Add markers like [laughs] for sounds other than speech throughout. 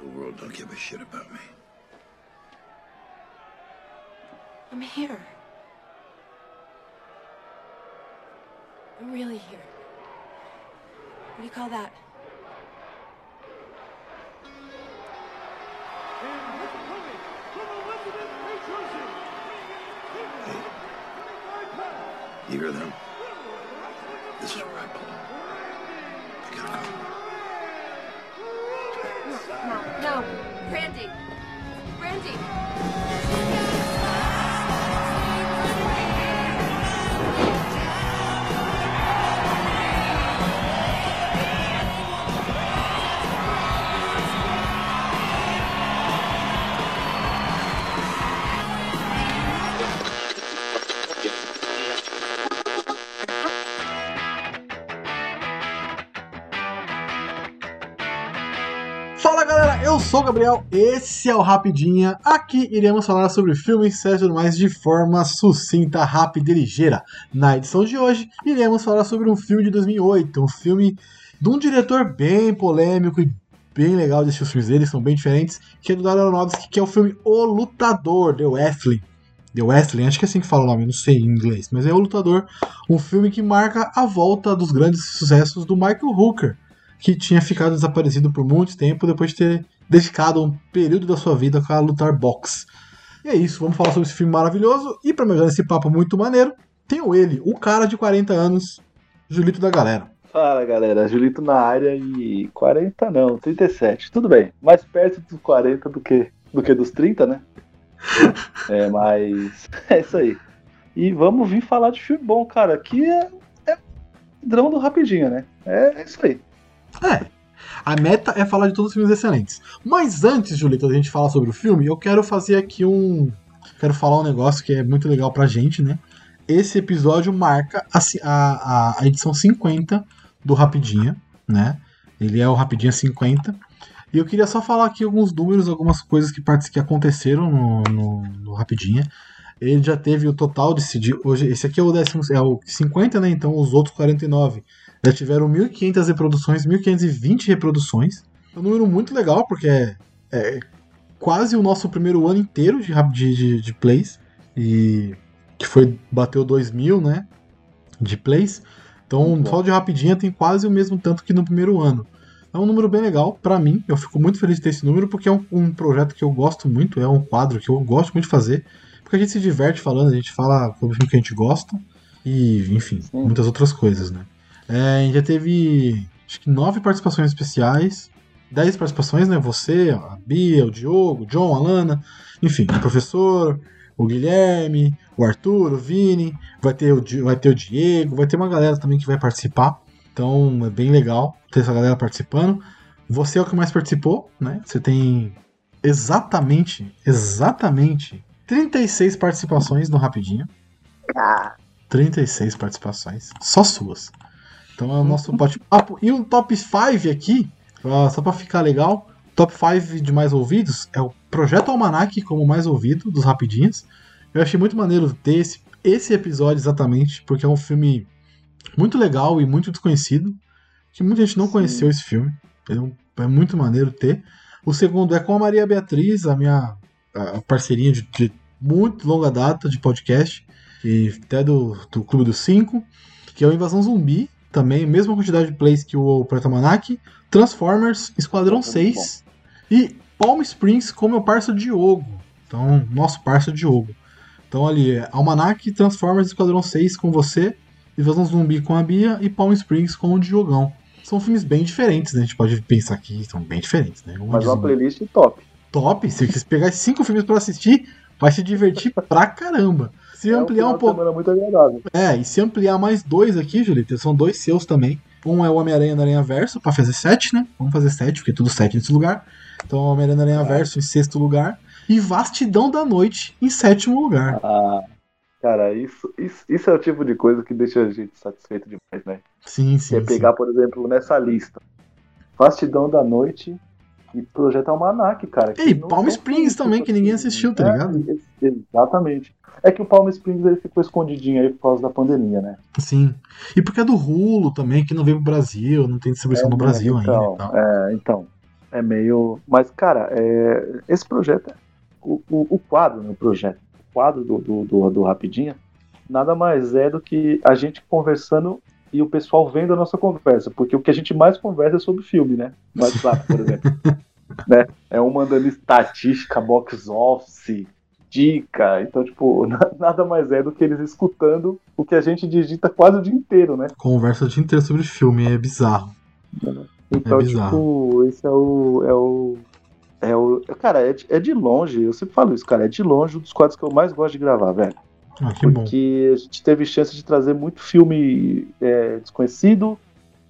The world don't give a shit about me. I'm here. I'm really here. What do you call that? You hear them? This is where I belong. I gotta go. No, Randy. Randy. Sou o Gabriel, esse é o Rapidinha. Aqui iremos falar sobre filmes, séries e mais de forma sucinta, rápida e ligeira. Na edição de hoje, iremos falar sobre um filme de 2008, um filme de um diretor bem polêmico e bem legal de os filmes dele, são bem diferentes, que é do Darren Aronofsky, que é o filme O Lutador, The Wrestling. The Wrestling, acho que é assim que fala o nome, não sei em inglês, mas é O Lutador, um filme que marca a volta dos grandes sucessos do Michael Hooker, que tinha ficado desaparecido por muito tempo depois de ter dedicado um período da sua vida a lutar boxe. E é isso, vamos falar sobre esse filme maravilhoso. E para me ajudar nesse papo muito maneiro, tenho ele, o cara de 40 anos, Julito da galera. Fala galera, Julito na área e 40 não, 37. Tudo bem, mais perto dos 40 do que, do que dos 30, né? [laughs] é, mas [laughs] é isso aí. E vamos vir falar de filme bom, cara. Aqui é, é do rapidinho, né? É, é isso aí. É. A meta é falar de todos os filmes excelentes. Mas antes, Julito, da gente falar sobre o filme, eu quero fazer aqui um. Quero falar um negócio que é muito legal pra gente, né? Esse episódio marca a, a, a edição 50 do Rapidinha, né? Ele é o Rapidinha 50. E eu queria só falar aqui alguns números, algumas coisas que, que aconteceram no, no, no Rapidinha. Ele já teve o total. De, hoje, esse aqui é o, décimo, é o 50, né? Então os outros 49 já tiveram 1.500 reproduções, 1.520 reproduções. É um número muito legal, porque é, é quase o nosso primeiro ano inteiro de, de, de, plays. E que foi bateu 2.000, né? De plays. Então, só de rapidinha tem quase o mesmo tanto que no primeiro ano. É um número bem legal para mim. Eu fico muito feliz de ter esse número porque é um, um, projeto que eu gosto muito, é um quadro que eu gosto muito de fazer. Porque a gente se diverte falando, a gente fala sobre o filme que a gente gosta e, enfim, Sim. muitas outras coisas, né? É, a gente já teve acho que nove participações especiais, dez participações, né? Você, a Bia, o Diogo, o John, a Lana, enfim, o professor, o Guilherme, o Arthur, o Vini, vai ter o, vai ter o Diego, vai ter uma galera também que vai participar. Então é bem legal ter essa galera participando. Você é o que mais participou, né? Você tem exatamente, exatamente 36 participações no Rapidinho. 36 participações, só suas. Então é o nosso bate-papo. E um top 5 aqui, só pra ficar legal. Top 5 de mais ouvidos é o Projeto Almanac como mais ouvido dos Rapidinhos. Eu achei muito maneiro ter esse, esse episódio exatamente, porque é um filme muito legal e muito desconhecido. Que muita gente não Sim. conheceu esse filme. É, é muito maneiro ter. O segundo é com a Maria Beatriz, a minha a parceirinha de, de muito longa data de podcast, e até do, do Clube dos Cinco, que é o Invasão Zumbi, também, mesma quantidade de plays que o Protomanac, Transformers, Esquadrão 6 e Palm Springs com meu parceiro Diogo. Então, nosso parceiro Diogo. Então ali é Almanac, Transformers, Esquadrão 6 com você, Invasão Zumbi com a Bia e Palm Springs com o Diogão. São filmes bem diferentes, né? A gente pode pensar que são bem diferentes, né? Um Mas uma playlist top. Top, se você pegar cinco filmes para assistir, vai se divertir pra caramba. Se é ampliar um pouco. Muito agradável. É, e se ampliar mais dois aqui, Julito, são dois seus também. Um é o Homem-Aranha na Aranha Verso, pra fazer sete, né? Vamos fazer sete, porque é tudo sete nesse lugar. Então, Homem-Aranha na Aranha é. Verso em sexto lugar. E Vastidão da Noite em sétimo lugar. Ah, cara, isso, isso, isso é o tipo de coisa que deixa a gente satisfeito demais, né? Sim, sim. Sim. pegar, por exemplo, nessa lista. Vastidão da Noite e Projeto Almanac, cara. E Palm Springs também, que ninguém assistiu, tá ligado? É, exatamente. É que o Palm Springs ele ficou escondidinho aí por causa da pandemia, né? Sim. E porque é do Rulo também, que não veio pro Brasil, não tem distribuição é, no Brasil então, ainda. É, então. É meio. Mas, cara, é... esse projeto. O, o, o quadro, né? O projeto. O quadro do, do, do, do Rapidinha nada mais é do que a gente conversando e o pessoal vendo a nossa conversa. Porque o que a gente mais conversa é sobre filme, né? No WhatsApp, por exemplo. [laughs] né? É um mandando estatística, box office, dica. Então, tipo, [laughs] nada mais é do que eles escutando o que a gente digita quase o dia inteiro, né? Conversa o dia inteiro sobre filme, é bizarro. Então, É bizarro. tipo, esse é o. É o. É o. Cara, é de, é de longe, eu sempre falo isso, cara, é de longe um dos quadros que eu mais gosto de gravar, velho. Ah, que bom. Porque a gente teve chance de trazer muito filme é, desconhecido,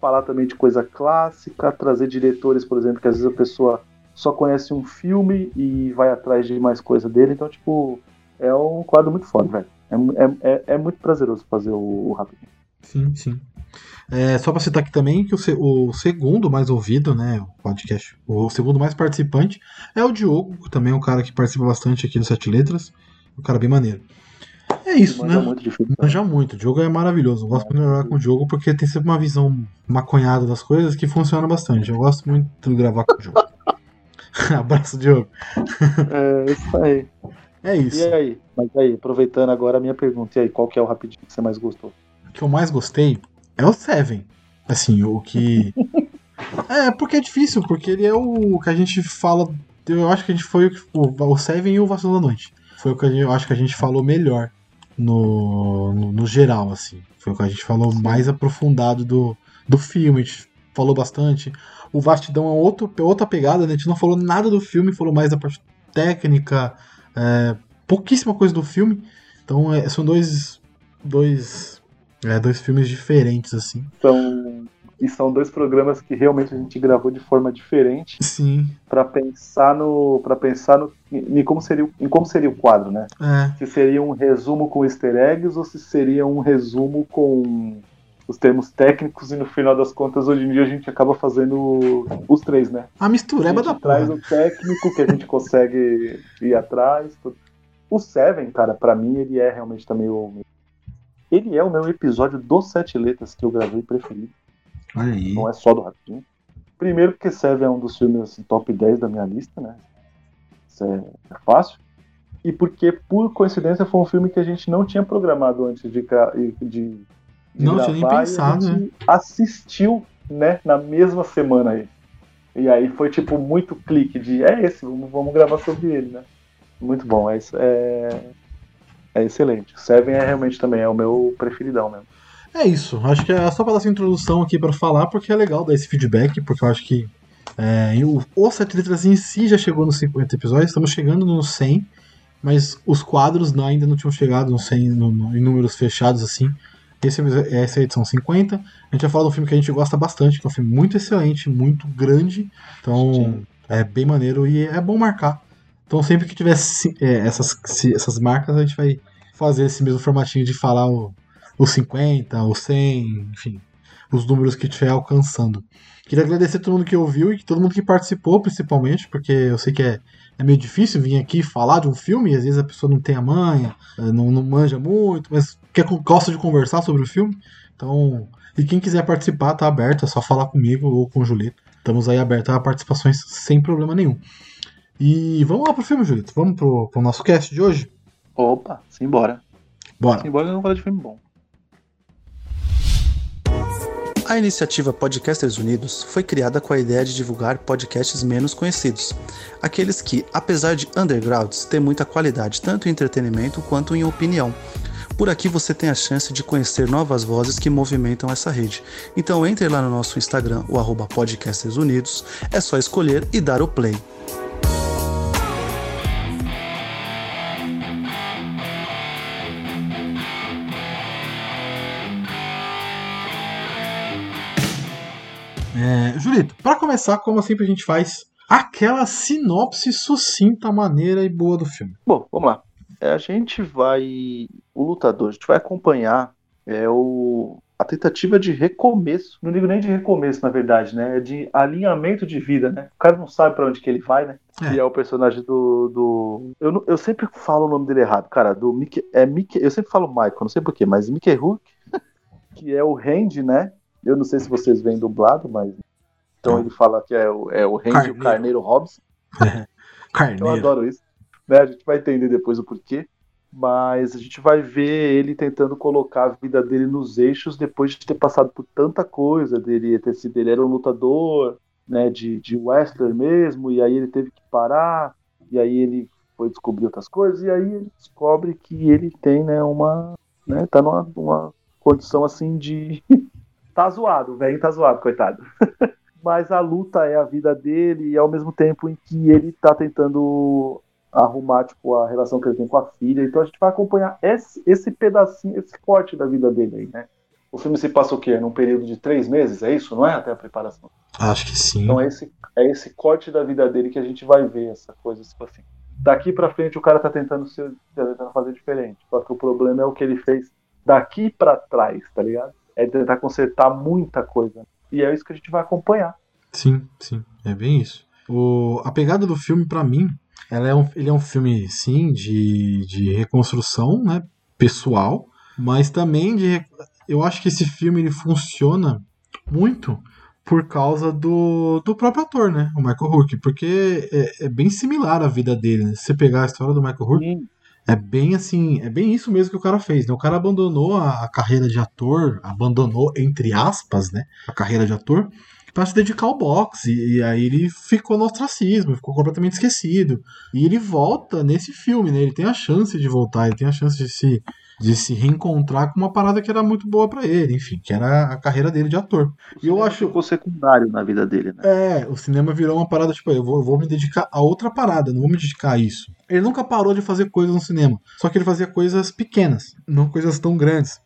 falar também de coisa clássica, trazer diretores, por exemplo, que às vezes a pessoa só conhece um filme e vai atrás de mais coisa dele. Então, tipo, é um quadro muito foda, velho. É, é, é, é muito prazeroso fazer o, o Rapidinho. Sim, sim. É, só pra citar aqui também que o, o segundo mais ouvido, né, o podcast, o segundo mais participante é o Diogo, que também é um cara que participa bastante aqui do Sete Letras, um cara bem maneiro. É isso, Manja né? muito filme. Manja muito, o Diogo é maravilhoso. Eu gosto muito de gravar com o Diogo porque tem sempre uma visão maconhada das coisas que funciona bastante. Eu gosto muito de gravar com o Diogo. [laughs] Abraço, Diogo. É isso aí. É isso. E aí? Mas aí, aproveitando agora a minha pergunta, e aí, qual que é o Rapidinho que você mais gostou? O que eu mais gostei é o Seven. Assim, o que. [laughs] é, porque é difícil, porque ele é o que a gente fala. Eu acho que a gente foi o o, Seven e o Vacilo da Noite. Foi o que eu acho que a gente falou melhor no, no, no geral, assim. Foi o que a gente falou mais aprofundado do, do filme. A gente falou bastante. O Vastidão é outro, outra pegada, né? A gente não falou nada do filme, falou mais da parte técnica, é, pouquíssima coisa do filme. Então é, são dois, dois, é, dois filmes diferentes, assim. São, e são dois programas que realmente a gente gravou de forma diferente Sim, para pensar no para pensar no em como seria o- em como seria o quadro, né? é. Se seria um resumo com easter eggs ou se seria um resumo com os termos técnicos e no final das contas hoje em dia a gente acaba fazendo os três, né? A mistureba a da traz porra. o técnico que a gente consegue ir atrás. tudo. O Seven, cara, pra mim ele é realmente também o ele é o meu episódio dos sete letras que eu gravei preferido. Olha aí. Não é só do Rapidinho. Primeiro porque Seven é um dos filmes assim, top 10 da minha lista, né? Isso é, é fácil. E porque, por coincidência, foi um filme que a gente não tinha programado antes de, de Não tinha nem pensado, gente assistiu, né, na mesma semana aí. E aí foi tipo muito clique de é esse, vamos, vamos gravar sobre ele, né? Muito bom, é, isso- é, é excelente. Seven é realmente também é o meu preferidão mesmo. É isso. Acho que é só pra dar essa introdução aqui pra falar, porque é legal dar esse feedback, porque eu acho que é, e o, o Sete Letras em si já chegou nos 50 episódios, estamos chegando nos 100, mas os quadros ainda não tinham chegado nos 100 no- no- em números fechados assim. Esse, é- essa é a edição 50. A gente vai falar de um filme que a gente gosta bastante, que é um filme muito excelente, muito grande. Então Sim. é bem maneiro e é bom marcar. Então sempre que tiver é, essas, essas marcas, a gente vai fazer esse mesmo formatinho de falar o, os 50, os 100, enfim, os números que estiver alcançando. Queria agradecer a todo mundo que ouviu e todo mundo que participou, principalmente, porque eu sei que é, é meio difícil vir aqui falar de um filme, e às vezes a pessoa não tem a manha, não, não manja muito, mas quer, gosta de conversar sobre o filme. Então, e quem quiser participar, tá aberto, é só falar comigo ou com o Julito. Estamos aí abertos a participações sem problema nenhum. E vamos lá pro filme, Julito. Vamos pro, pro nosso cast de hoje? Opa, simbora. Bora. Simbora que não fala de filme bom. A iniciativa Podcasters Unidos foi criada com a ideia de divulgar podcasts menos conhecidos, aqueles que, apesar de undergrounds, têm muita qualidade tanto em entretenimento quanto em opinião. Por aqui você tem a chance de conhecer novas vozes que movimentam essa rede. Então entre lá no nosso Instagram, o arroba Podcasters Unidos, é só escolher e dar o play. É, Julito, para começar, como sempre a gente faz, aquela sinopse sucinta, maneira e boa do filme. Bom, vamos lá. É, a gente vai. O lutador, a gente vai acompanhar é, o, a tentativa de recomeço. Não digo nem de recomeço, na verdade, né? É de alinhamento de vida, né? O cara não sabe pra onde que ele vai, né? É. E é o personagem do. do... Eu, eu sempre falo o nome dele errado, cara. Do Mickey. É Mickey. Eu sempre falo Michael, não sei porquê, mas Mickey Rook, [laughs] que é o Randy, né? Eu não sei se vocês veem dublado, mas Então ele fala que é o, é o Randy Carneiro. o Carneiro Robson. [laughs] Eu Carneiro. adoro isso. Né? A gente vai entender depois o porquê. Mas a gente vai ver ele tentando colocar a vida dele nos eixos depois de ter passado por tanta coisa. Dele ter sido, ele era um lutador né, de, de wrestler mesmo, e aí ele teve que parar, e aí ele foi descobrir outras coisas, e aí ele descobre que ele tem né, uma. Né, tá numa, numa condição assim de. [laughs] tá zoado, o velho tá zoado, coitado. [laughs] Mas a luta é a vida dele, e ao mesmo tempo em que ele tá tentando arrumar tipo, a relação que ele tem com a filha. Então a gente vai acompanhar esse, esse pedacinho, esse corte da vida dele aí, né? O filme se passa o quê? Num período de três meses, é isso? Não é até a preparação? Acho que sim. Então é esse, é esse corte da vida dele que a gente vai ver essa coisa, tipo assim. Daqui pra frente o cara tá tentando, ser, tá tentando fazer diferente. Só que o problema é o que ele fez daqui pra trás, tá ligado? É tentar consertar muita coisa. E é isso que a gente vai acompanhar. Sim, sim, é bem isso. O, a pegada do filme, pra mim, ela é um, ele é um filme, sim, de, de reconstrução, né, pessoal, mas também de. Eu acho que esse filme ele funciona muito por causa do, do próprio ator, né, o Michael Rourke, porque é, é bem similar a vida dele. Né? Se você pegar a história do Michael Rourke, é bem assim, é bem isso mesmo que o cara fez, né? O cara abandonou a, a carreira de ator, abandonou, entre aspas, né, a carreira de ator, para se dedicar ao boxe. E, aí ele ficou no ostracismo, ficou completamente esquecido. E ele volta nesse filme, né? Ele tem a chance de voltar, ele tem a chance de se, de se reencontrar com uma parada que era muito boa para ele, enfim, que era a carreira dele de ator. E eu acho. ficou secundário na vida dele, né? É, o cinema virou uma parada, tipo, eu vou, eu vou me dedicar a outra parada, não vou me dedicar a isso. Ele nunca parou de fazer coisas no cinema, só que ele fazia coisas pequenas, não coisas tão grandes.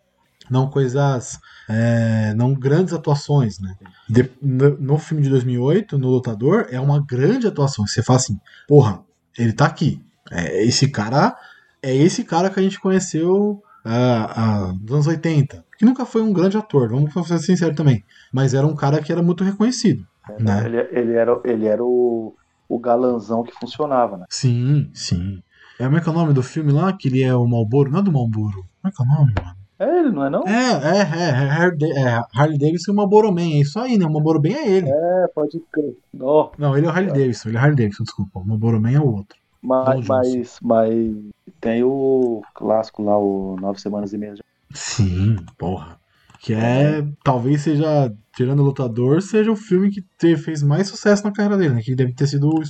Não coisas. É, não grandes atuações, né? De- no, no filme de 2008, no Lutador, é uma grande atuação. Você fala assim, porra, ele tá aqui. É, esse cara. É esse cara que a gente conheceu ah, ah, nos anos 80. Que nunca foi um grande ator, vamos ser sinceros também. Mas era um cara que era muito reconhecido. Né? Ele, ele era, ele era o, o galanzão que funcionava, né? Sim, sim. É, como é que é o nome do filme lá? Que ele é o Malboro? Não é do Malboro. Como é que é o nome, mano? É ele, não é não? É, é, é, é, Harley, é Davidson e o Malboro Man. É isso aí, né? O Malboro Man é ele. É, pode crer. Ó, Não, ele é o Harley Davidson. Ele é Harley Davidson, desculpa. O Malboro Man é o outro. mas, mas, mas tem o clássico lá, o Nove Semanas e Meia. Sim, porra. Que é, talvez seja, tirando o Lutador, seja o filme que te- fez mais sucesso na carreira dele, né? Que deve ter sido o,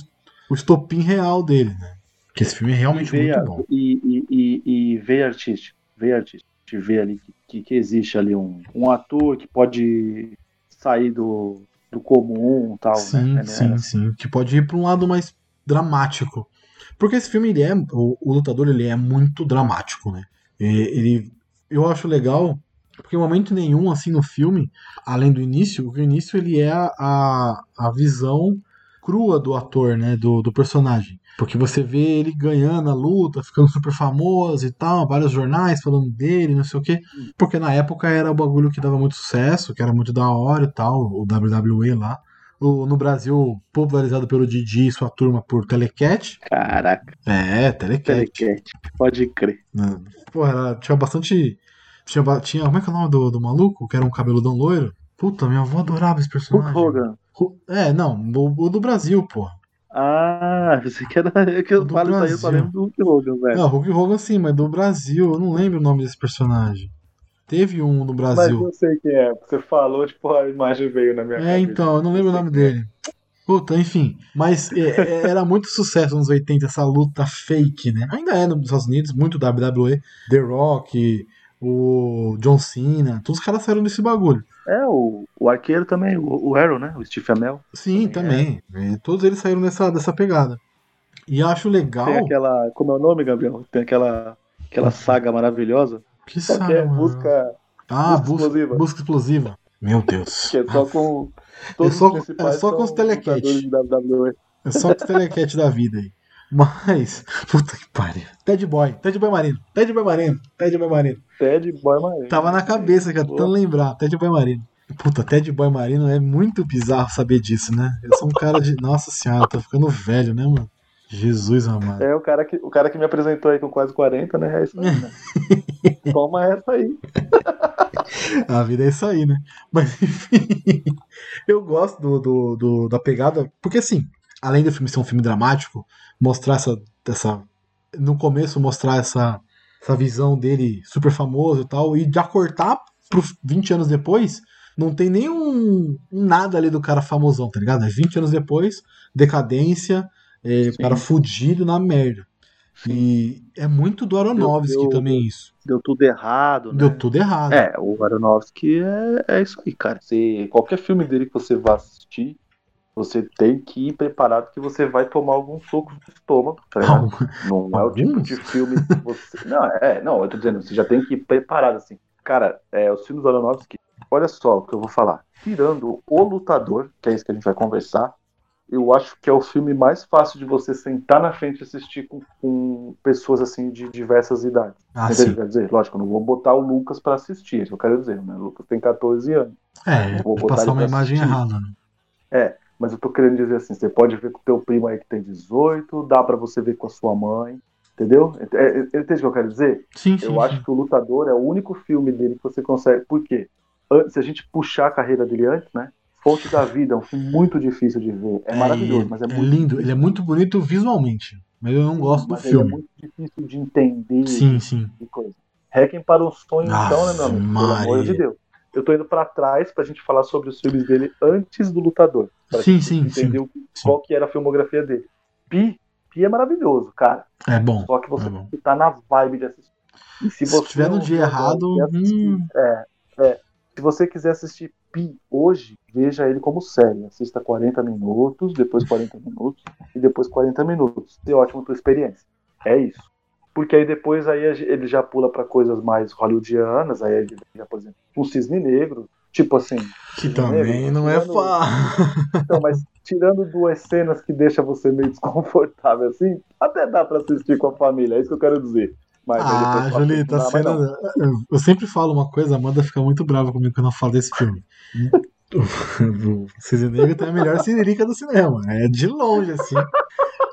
o estopim real dele, né? Porque esse filme é realmente veia, muito bom. E, e, e, e veia artístico. Veia artístico. Gente vê ali que, que, existe ali um, um ator que pode sair do, do comum e tal, Sim, né? sim, sim. Que pode ir pra um lado mais dramático. Porque esse filme, ele é. O, o lutador, ele é muito dramático, né? E- Ele. Eu acho legal. Porque em momento nenhum, assim, no filme, além do início, o início ele é a, a, a visão crua do ator, né? Do, do personagem. Porque você vê ele ganhando a luta, ficando super famoso e tal, vários jornais falando dele, não sei o quê. Porque na época era o bagulho que dava muito sucesso, que era muito da hora e tal, o WWE lá. O- no Brasil, popularizado pelo Didi e sua turma por Telecat. Caraca, É, Telecat. telecat. Pode crer. Né? Porra, era- tinha bastante. Tinha, tinha. Como é que é o nome do, do maluco? Que era um cabeludão loiro? Puta, minha avó adorava esse Hulk personagem. Hogan. Hu- É, não, o, o do Brasil, porra. Ah, pensei que era. É que eu Do falo isso aí, eu só lembro do Hulk Hogan, velho. Não, Hulk Hogan sim, mas do Brasil, eu não lembro o nome desse personagem. Teve um no Mas Brasil. eu sei quem é. Você falou, tipo, a imagem veio na minha É, cabeça. então, eu não lembro o nome dele. Puta, enfim. Mas é, é, [laughs] era muito sucesso nos 80 essa luta fake, né? Ainda é nos Estados Unidos, muito WWE, The Rock, o John Cena, todos os caras saíram desse bagulho. É, o, o arqueiro também, o, o Arrow, né? O Steve Amell. Sim, também. É, todos eles saíram dessa, dessa pegada. E acho legal. Tem aquela. Como é o nome, Gabriel? Tem aquela, aquela saga maravilhosa. Que Só que é busca. Ah, busca busca, explosiva. busca explosiva. Meu Deus. Que é só com. [laughs] Todos É só- os é só com os lutadores de WWE. É só com o telecat da vida aí. Mas, puta que pariu. Ted Boy, Ted Boy Marino, Ted Boy Marino, Ted Boy Marino. Ted Boy Marino. Tava na cabeça, cara, tentando lembrar. Ted Boy Marino. Puta, Ted Boy Marino é muito bizarro saber disso, né? Eu sou um cara de. [laughs] Nossa senhora, tô ficando velho, né, mano? Jesus amado. É o cara, que, o cara que me apresentou aí com quase 40, né? É isso aí, né? [laughs] Toma essa aí. A vida é isso aí, né? Mas [laughs] enfim, eu gosto do, do, do- da pegada, porque assim, além do filme ser um filme dramático, mostrar essa. essa no começo, mostrar essa, essa visão dele super famoso e tal, e já cortar pros 20 anos depois, não tem nenhum um nada ali do cara famosão, tá ligado? É 20 anos depois, decadência, é, o cara fudido na merda. E é muito do Aronofsky Deu- deu- também isso. Deu tudo errado, né? Deu tudo errado. É, o Aronofsky é, é isso aí, cara. Você, qualquer filme dele que você vá assistir, você tem que ir preparado que você vai tomar alguns socos no estômago, tá ligado? Não é o tipo de filme que você. Não, é, não, eu tô dizendo, você já tem que ir preparado, assim. Cara, é, os filmes Aronofsky, olha só o que eu vou falar. Tirando O Lutador, que é isso que a gente vai conversar, eu acho que é o filme mais fácil de você sentar na frente e assistir com, com pessoas assim de diversas idades. Ah, Entende o sim. que eu quero dizer? Lógico, eu não vou botar o Lucas pra assistir, é eu quero dizer, né? O Lucas tem 14 anos. É, Vou é botar passar uma imagem assistir. errada, né? Mas eu tô querendo dizer assim, você pode ver com o teu primo aí que tem 18, dá pra você ver com a sua mãe, entendeu? É, é, entende o que eu quero dizer? Sim, sim. Eu sim. acho que o Lutador é o único filme dele que você consegue. Por quê? Se a gente puxar a carreira dele antes, né? Fonte da Vida é um filme muito difícil de ver. É, maravilhoso, mas é, muito lindo. Ele é muito bonito visualmente, mas eu não gosto do mas é filme. muito difícil de entender Sim, sim. e coisa. Requiem para um sonho, então, né, meu amigo? Pelo amor Maria. de Deus. Eu tô indo pra trás pra gente falar sobre os filmes dele antes do Lutador. Pra Sim, sim, entender o- sim. qual que era a filmografia dele. Pi, Pi é maravilhoso, cara. É bom. Só que você é bom. tem estar na vibe de assistir. E se, Se tiver no dia errado, assistir- hum. é, é. Se você quiser assistir Pi hoje, veja ele como série. Assista 40 minutos, depois 40 minutos e depois 40 minutos. É ótimo tua experiência. É isso. Porque aí depois aí ele já pula pra coisas mais hollywoodianas, aí ele já, por exemplo, um cisne negro, tipo assim. Que também Negro, não é fácil. Então, mas tirando duas cenas que deixa você meio desconfortável assim, até dá pra assistir com a família, é isso que eu quero dizer. Mas Ah, Julita, a cena. não. Eu sempre falo uma coisa, a Amanda fica muito brava comigo quando eu falo desse filme. O Cisne Negro tem a melhor siririca do cinema. É de longe, assim.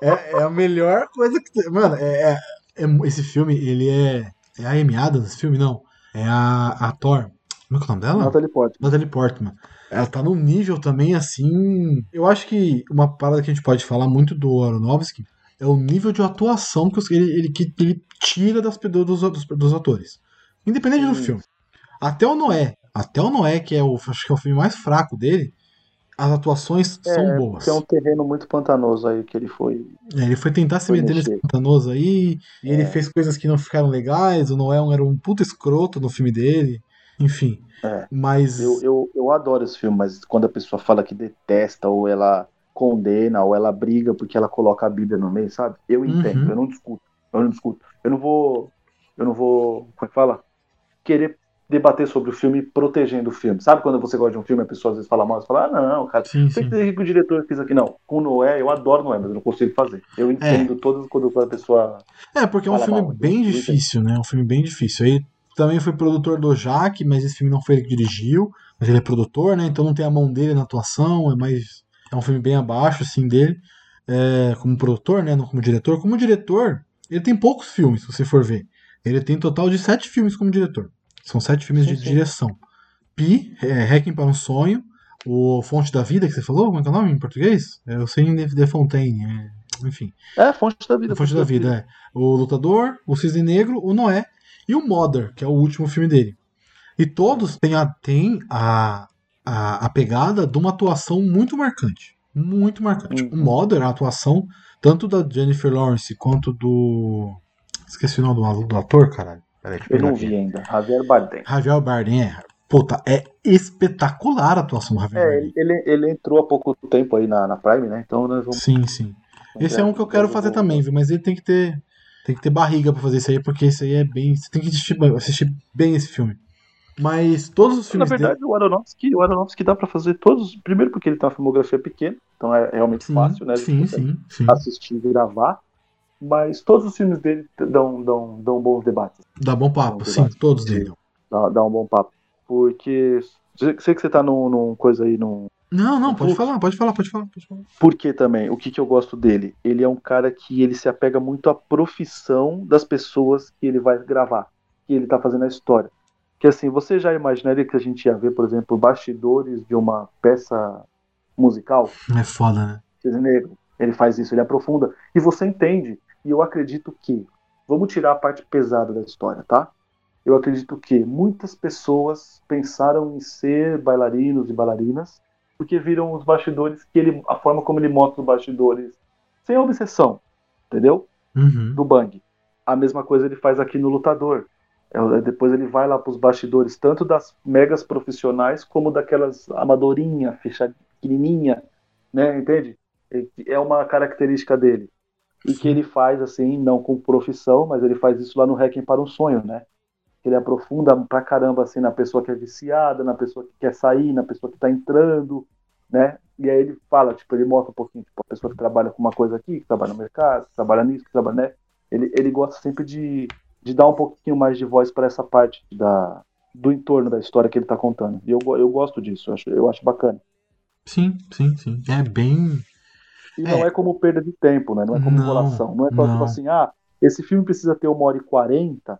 É, é a melhor coisa que tem. Mano, é, é- esse filme, ele é. É a Amy Adams, filme? Não. É a, a Thor. Como é que é o nome dela? Natalie Portman. Natalie Portman. Ela tá num nível também assim. Eu acho que uma parada que a gente pode falar muito do Aronofsky é o nível de atuação que ele, ele, que ele tira das, dos, dos, dos atores. Independente do Sim. filme. Até o Noé. Até o Noé, que é o, acho que é o filme mais fraco dele, as atuações são boas. É um terreno muito pantanoso aí que ele foi. É, ele foi tentar se meter nesse pantanoso aí, e ele É. fez coisas que não ficaram legais, o Noé era um puto escroto no filme dele, enfim. É. Mas. Eu, eu, eu adoro esse filme, mas quando a pessoa fala que detesta, ou ela condena, ou ela briga porque ela coloca a Bíblia no meio, sabe? Eu entendo, Uhum. eu não discuto. Eu não discuto. Eu não vou. Eu não vou. Como é que fala? Querer debater sobre o filme protegendo o filme. Sabe quando você gosta de um filme, a pessoa às vezes fala mal, você fala, ah, não, cara, Sim, Sei sim. que que o diretor fez aqui, não. Com Noé, eu adoro Noé, mas eu não consigo fazer. Eu entendo todas quando a pessoa. É, porque é um filme mal, bem eu- eu difícil, né? É um filme bem difícil. Ele também foi produtor do Jaque, mas esse filme não foi ele que dirigiu, mas ele é produtor, né? Então não tem a mão dele na atuação, é mais. É um filme bem abaixo, assim, dele. É, como produtor, né? Não como diretor. Como diretor, ele tem poucos filmes, se você for ver. Ele tem um total de sete filmes como diretor. São sete filmes Sim, de sim. direção. Pi, é, Requiem para um Sonho, o Fonte da Vida, que você falou, como é que é o nome em português? É o Cine de Fontaine, é, enfim. É, fonte da vida. Fonte da Vida, é. O Lutador, o Cisne Negro, o Noé e o Mother, que é o último filme dele. E todos têm a, têm a, a, a pegada de uma atuação muito marcante. Muito marcante. Uhum. O Mother, a atuação tanto da Jennifer Lawrence quanto do. Esqueci o nome do, do ator, caralho. Peraí, Eu não pegar aqui. vi ainda. Javier Bardem. Javier Bardem, é. Puta, é espetacular a atuação do Javier É, Bardem. ele, ele, entrou há pouco tempo aí na, na Prime, né? Então nós vamos. Sim, sim. Esse é um que eu quero fazer também, viu? Mas ele tem que ter. Tem que ter barriga pra fazer isso aí, porque isso aí é bem. Você tem que assistir, assistir bem esse filme. Mas todos os Na filmes verdade, o Aronofsky, o Aronofsky dá pra fazer todos. Primeiro porque ele tem uma filmografia pequena, então é realmente dele. fácil, né? Sim, sim, sim. Assistir e gravar. Mas todos os filmes dele dão, dão, dão bons debates. Dá bom papo, sim, debate. todos dele. Dá, dá um bom papo. Porque sei que você tá num, num coisa aí, num, Não, não, pode falar, pode falar, pode falar, pode falar. Por que também? O que, que eu gosto dele? Ele é um cara que ele se apega muito à profissão das pessoas que ele vai gravar, que ele tá fazendo a história. Que assim, você já imaginaria que a gente ia ver, por exemplo, bastidores de uma peça musical? É foda, né? Cisne Negro. Ele faz isso, ele aprofunda. E você entende. E eu acredito que. Vamos tirar a parte pesada da história, tá? Eu acredito que muitas pessoas pensaram em ser bailarinos e bailarinas porque viram os bastidores que ele. a forma como ele mostra os bastidores sem obsessão, entendeu? Uhum. Do Bang. A mesma coisa ele faz aqui no Lutador. É, Depois ele vai lá para os bastidores, tanto das megas profissionais como daquelas amadorinha, fechada, pequenininha, né? Entende? É uma característica dele. E que ele faz assim, não com profissão, mas ele faz isso lá no Hacking para um Sonho, né? Ele aprofunda pra caramba assim na pessoa que é viciada, na pessoa que quer sair, na pessoa que tá entrando, né? E aí ele fala, tipo, ele mostra um pouquinho, tipo, a pessoa que trabalha com uma coisa aqui, que trabalha no mercado, que trabalha nisso, que trabalha, né? Ele, ele gosta sempre de, de dar um pouquinho mais de voz para essa parte da, do entorno da história que ele tá contando. E eu, eu gosto disso, eu acho, eu acho bacana. Sim, sim, sim. É bem. E não É. é como perda de tempo, né? Não é como Não, enrolação. Não é não. tipo assim, ah, esse filme precisa ter uma hora e quarenta,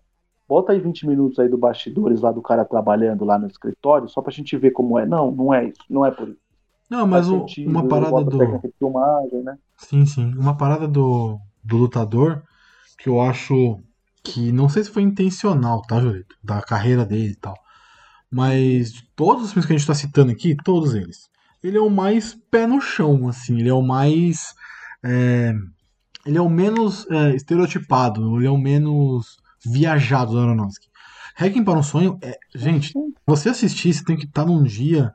bota aí 20 minutos aí do bastidores lá do cara trabalhando lá no escritório, só pra gente ver como é. Não, não é isso. Não é por isso. Não, mas Faz o- sentido, uma parada do. de filmagem, né? Sim, sim. Uma parada do, do lutador que eu acho que não sei se foi intencional, tá, Julito? Da carreira dele e tal. Mas todos os filmes que a gente tá citando aqui, todos eles, ele é o mais pé no chão, assim. Ele é o mais. é, ele é o menos é, estereotipado, ele é o menos viajado do Aronofsky. Hacking para um sonho é. Gente, você assistir, você tem que estar num dia.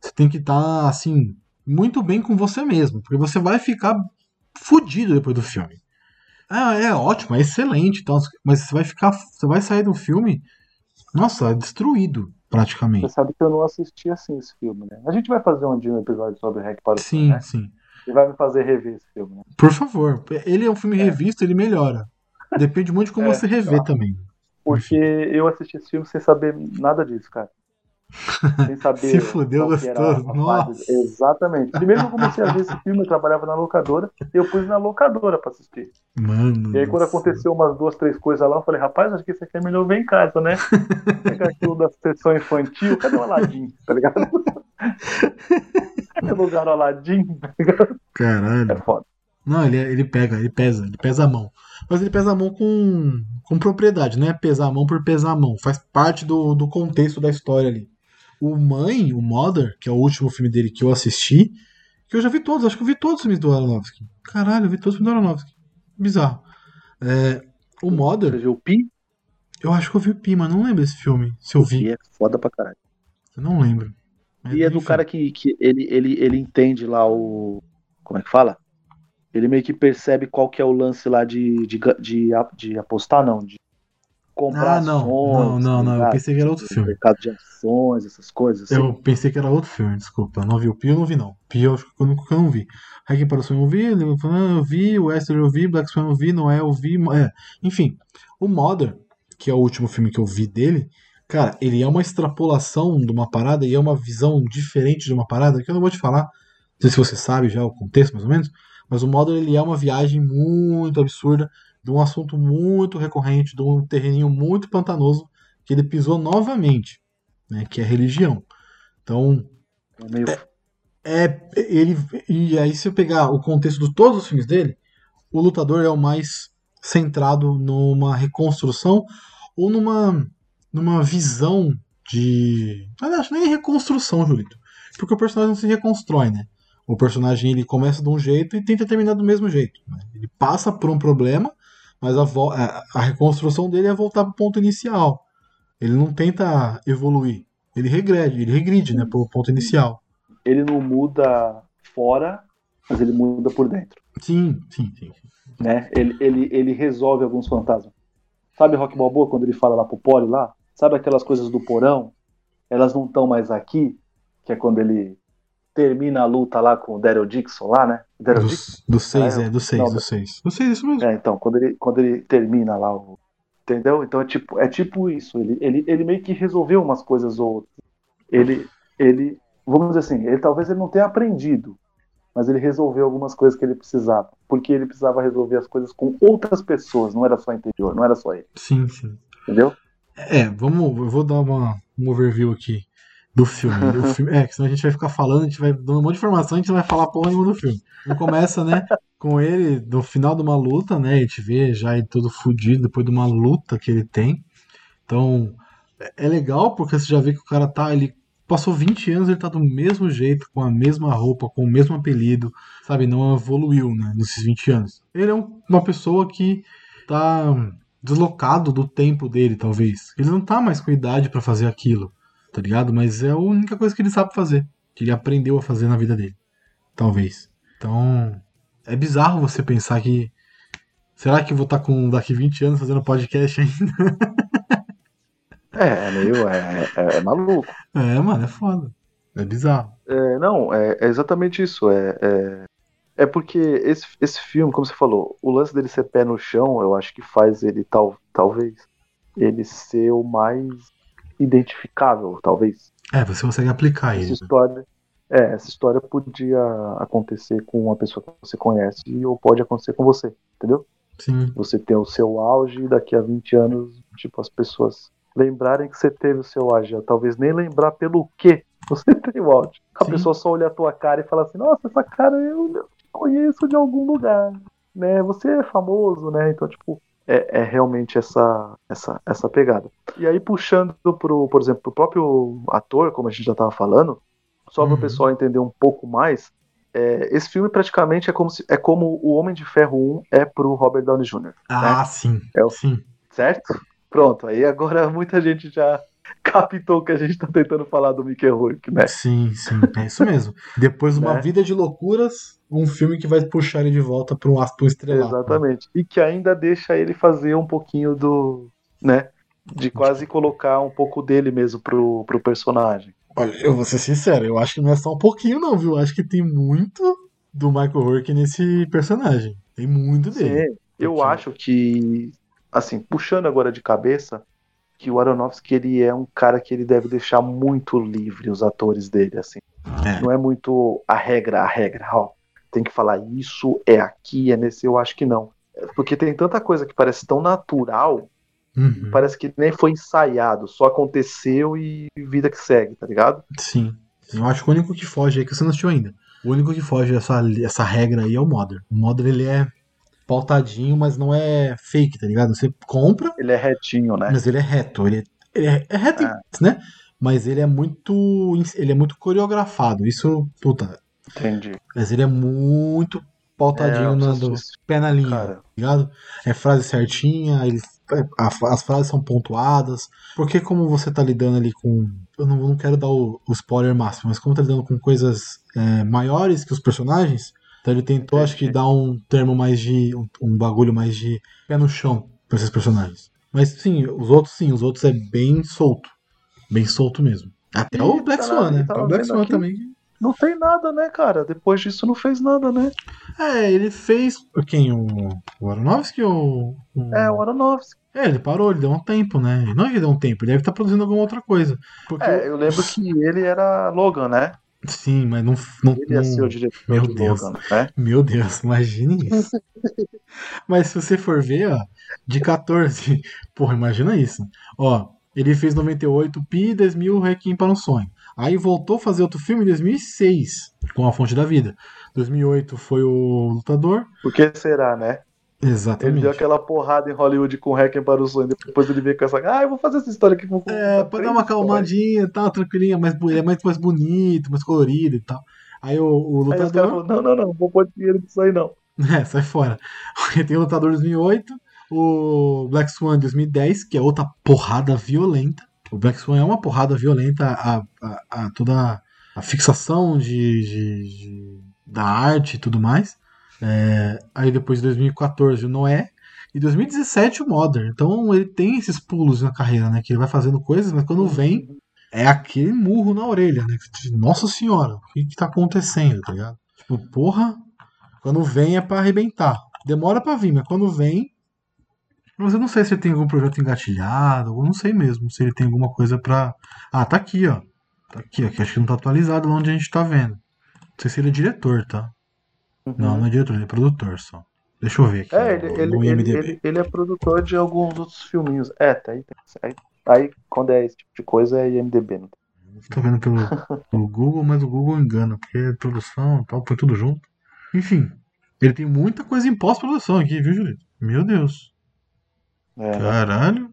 Você tem que estar, assim, muito bem com você mesmo. Porque você vai ficar fudido depois do filme. É, é ótimo, é excelente, mas você vai ficar. Você vai sair do filme, nossa, destruído, Você praticamente. sabe que eu não assisti assim esse filme, né? A gente vai fazer um dia um episódio sobre Hack para o Sim, né? sim. E vai me fazer rever esse filme, né? Por favor. Ele é um filme revisto, ele melhora. Depende muito de como É, você revê também. Porque eu assisti esse filme sem saber nada disso, cara. Sem saber. [laughs] Se fudeu gostoso. Nossa. Exatamente. Primeiro que eu comecei a ver esse filme, eu trabalhava na locadora, eu pus na locadora pra assistir. Mano. E aí, quando do céu. aconteceu umas duas, três coisas lá, eu falei, rapaz, acho que isso aqui é melhor ver em casa, né? [laughs] Pegar aquilo da sessão infantil, cadê o Aladim? Tá ligado? [laughs] Cadê o lugar o Aladim? Tá ligado? Caralho. É foda. Não, ele, ele pega, ele pesa, ele pesa a mão. Mas ele pesa a mão com, com propriedade, não é pesar a mão por pesar a mão. Faz parte do, do contexto da história ali. O Mãe, o Mother, que é o último filme dele que eu assisti, que eu já vi todos, acho que eu vi todos os filmes do Aronofsky. Caralho, eu vi todos os filmes do Aronofsky. Bizarro. É, o Você Mother, viu o Pi? eu acho que eu vi o Pi, mas não lembro desse filme. Se eu vi, é foda pra caralho. eu não lembro. Mas, E é do enfim. cara que, que ele, ele, ele entende lá o. Como é que fala? Ele meio que percebe qual que é o lance lá de, de, de, de apostar, não, de comprar Ah, não, ações. não, não, não. Eu pensei que era outro filme. Mercado de ações, essas coisas. assim. Eu pensei que era outro filme, desculpa. Não vi o Pio, eu não vi não. Pio acho que eu eu não vi. Hacking para o Sonho eu vi, Leviathan eu vi, Wester eu vi, Black Swan eu vi, Noé eu vi. É. Enfim, o Mother, que é o último filme que eu vi dele, cara, ele é uma extrapolação de uma parada e é uma visão diferente de uma parada que eu não vou te falar. Não sei se você sabe já o contexto, mais ou menos. Mas o Mother, ele é uma viagem muito absurda de um assunto muito recorrente, de um terreninho muito pantanoso que ele pisou novamente, né, que é religião. Então, É meio é ele e aí se eu pegar o contexto de todos os filmes dele, o lutador é o mais centrado numa reconstrução ou numa numa visão de, não acho nem reconstrução, Julito, porque o personagem não se reconstrói, né? O personagem ele começa de um jeito e tenta terminar do mesmo jeito. né? Ele passa por um problema, mas a, a reconstrução dele é voltar para o ponto inicial. Ele não tenta evoluir, ele regrede, ele regride, né, para o ponto inicial. ele não muda fora, mas ele muda por dentro. Sim, sim, sim. Né? Ele, ele, ele resolve alguns fantasmas. Sabe Rock Balboa quando ele fala lá pro Poli lá? Sabe aquelas coisas do porão? Elas não estão mais aqui, que é quando ele termina a luta lá com o Daryl Dixon lá, né? Dixon? Do 6, Ah, é, do 6, não, do 6. Do 6, isso mesmo. É, então, quando ele, quando ele termina lá o. Entendeu? Então é tipo, é tipo isso. Ele, ele, ele meio que resolveu umas coisas ou outras. Ele, ele vamos dizer assim, ele talvez ele não tenha aprendido, mas ele resolveu algumas coisas que ele precisava, porque ele precisava resolver as coisas com outras pessoas, não era só interior, não era só ele, Sim, sim. entendeu? É, vamos. Eu vou dar uma, um overview aqui do filme. O filme é, que senão a gente vai ficar falando, a gente vai dando um monte de informação, a gente não vai falar porra nenhuma do filme. Então começa, né, com ele no final de uma luta, né? A gente vê já ele todo fudido depois de uma luta que ele tem. Então, é- é legal porque você já vê que o cara tá. Ele passou 20 anos, ele tá do mesmo jeito, com a mesma roupa, com o mesmo apelido, sabe? Não evoluiu, né, nesses 20 anos. Ele é um- uma pessoa que tá deslocado do tempo dele, talvez. Ele não tá mais com idade pra fazer aquilo, tá ligado? Mas é a única coisa que ele sabe fazer, que ele aprendeu a fazer na vida dele, talvez. Então, é bizarro você pensar que será que eu vou estar com daqui 20 anos fazendo podcast ainda? [laughs] É, é meio, é, é, é maluco. É, mano, é foda. É bizarro. É, não, é, é exatamente isso. É, é, é porque esse, esse filme, como você falou, o lance dele ser pé no chão, eu acho que faz ele, tal, talvez, ele ser o mais identificável, talvez. É, você consegue aplicar Essa ele. né? história, é, essa história podia acontecer com uma pessoa que você conhece ou pode acontecer com você, entendeu? Sim, Você tem o seu auge e daqui a 20 anos, tipo, as pessoas lembrarem que você teve o seu auge, talvez nem lembrar pelo que você [laughs] tem o auge. A Sim. pessoa só olha a tua cara e fala assim, nossa, essa cara eu eu conheço de algum lugar, né? Você é famoso, né? Então, tipo, é, é realmente essa, essa, essa pegada. E aí, puxando pro, por exemplo, pro próprio ator, como a gente já tava falando, só para o Uhum. pessoal entender um pouco mais, é, esse filme praticamente é como, se, é como o Homem de Ferro 1 é pro Robert Downey Jr. Ah, sim. É o- Sim. certo? Pronto, aí agora [laughs] muita gente já [laughs] captou que a gente tá tentando falar do Mickey Rourke, né? Sim, sim. É isso mesmo. Depois de uma [laughs] Né? vida de loucuras, um filme que vai puxar ele de volta para um astro estrelado. Exatamente. E que ainda deixa ele fazer um pouquinho do, né? De quase colocar um pouco dele mesmo pro, pro personagem. Olha, eu vou ser sincero, eu acho que não é só um pouquinho, não, viu? Eu acho que tem muito do Michael Rourke nesse personagem. Tem muito dele. Sim, eu Porque- acho que, assim, puxando agora de cabeça, que o Aronofsky ele é um cara que ele deve deixar muito livre os atores dele, assim. É. Não é muito a regra, a regra, ó. Tem que falar isso, é aqui, é nesse, eu acho que não. Porque tem tanta coisa que parece tão natural, Uhum. parece que nem foi ensaiado, só aconteceu e vida que segue, tá ligado? Sim. Eu acho que o único que foge aí, que você não assistiu ainda, o único que foge dessa, essa regra aí é o Modder. O Modder, ele é pautadinho, mas não é fake, tá ligado? Você compra, Ele é retinho, né? mas ele é reto. Ele é, ele é, é reto, Ah. né? Mas ele é muito. Ele é muito coreografado. Isso, puta. Entendi. Mas ele é muito pautadinho É, na, do, pé na linha, Cara, tá ligado? É frase certinha, ele, a- as frases são pontuadas. Porque como você tá lidando ali com. Eu não, não quero dar o, o spoiler máximo, mas como tá lidando com coisas é, maiores que os personagens, então ele tentou, acho que, dar um termo mais de. Um, um bagulho mais de pé no chão pra esses personagens. Mas sim, os outros sim, os outros é bem solto. Bem solto mesmo. Até Ih, o Black tá Swan, lá, né? tá Até o Black Swan também. não tem nada, né, cara? Depois disso não fez nada, né? É, ele fez. Quem? O, o Aronofsky ou. O... É, o Aronofsky. É, ele parou, ele deu um tempo, né? Não é que ele deu um tempo, ele deve estar produzindo alguma outra coisa. Porque... É, eu lembro que ele era Logan, né? Sim, mas não. não, Ele ia não- ser o diretor Meu de Deus. Logan, né? Meu Deus, imagine isso. [laughs] mas se você for ver, ó, de 14. Porra, imagina isso. Ó, ele fez 98 Pi 2000 Requiem para um Sonho. Aí voltou a fazer outro filme em 2006, com A Fonte da Vida. 2008 foi o Lutador. Por que será, né? Ele Exatamente. deu aquela porrada em Hollywood com Hacken para o sonho. Depois ele veio com essa. Ah, eu vou fazer essa história aqui com É, pra dar uma acalmadinha e tal, tranquilinha, mais, bu- ele é mais, mais bonito, mais colorido e tal. Aí o, o Aí os lutador. falaram: não, não, não, não vou pôr dinheiro nisso aí não. [laughs] É, sai fora. Porque [laughs] tem o lutador 2008, o Black Swan 2010, que é outra porrada violenta. O Black Swan é uma porrada violenta a, a, a toda a fixação de, de- de- da arte e tudo mais. É, aí depois de 2014 o Noé. E 2017 o Modern. Então ele tem esses pulos na carreira, né? Que ele vai fazendo coisas, mas quando vem, é aquele murro na orelha, né? Nossa senhora, o que, que tá acontecendo, tá ligado? Tipo, porra, quando vem é pra arrebentar. Demora pra vir, mas quando vem. Mas eu não sei se ele tem algum projeto engatilhado, eu não sei mesmo se ele tem alguma coisa pra. Ah, tá aqui, ó. Tá aqui, aqui, acho que não tá atualizado lá onde a gente tá vendo. Não sei se ele é diretor, tá? Não, não é diretor, ele é produtor só. Deixa eu ver aqui. É, ele, ele, no ele, IMDb. ele, ele é produtor de alguns outros filminhos. É, tá aí, tá aí. Aí, quando é esse tipo de coisa, é IMDB. Não Tô vendo pelo, [laughs] pelo Google, mas o Google engana, porque é produção e tal, põe tudo junto. Enfim, ele tem muita coisa em pós-produção aqui, viu, Julito? Meu Deus. É, né? Caralho.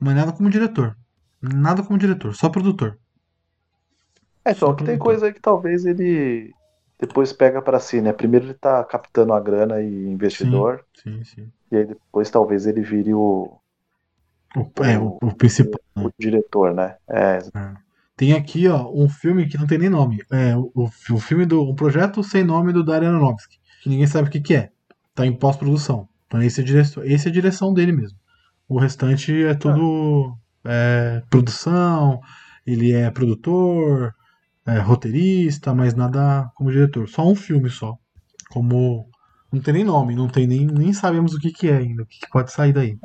Mas nada como diretor. Nada como diretor, só produtor. É, então, Só que tem produtor. coisa aí que talvez ele depois pega pra si, né? Primeiro ele tá captando a grana e investidor, Sim, sim. e aí depois talvez ele vire o, O, é, o, o principal. o diretor, né? É, Tem aqui, ó, um filme que não tem nem nome. É o, o, o filme do. Um projeto sem nome do Darren Aronofsky. Que ninguém sabe o que, que é. Tá em pós-produção. Então esse é, a direção, esse é a direção dele mesmo. O restante é tudo é, produção, ele é produtor, é roteirista, mas nada como diretor. Só um filme só. Como. Não tem nem nome, não tem nem, nem sabemos o que, que é ainda, o que, que pode sair daí.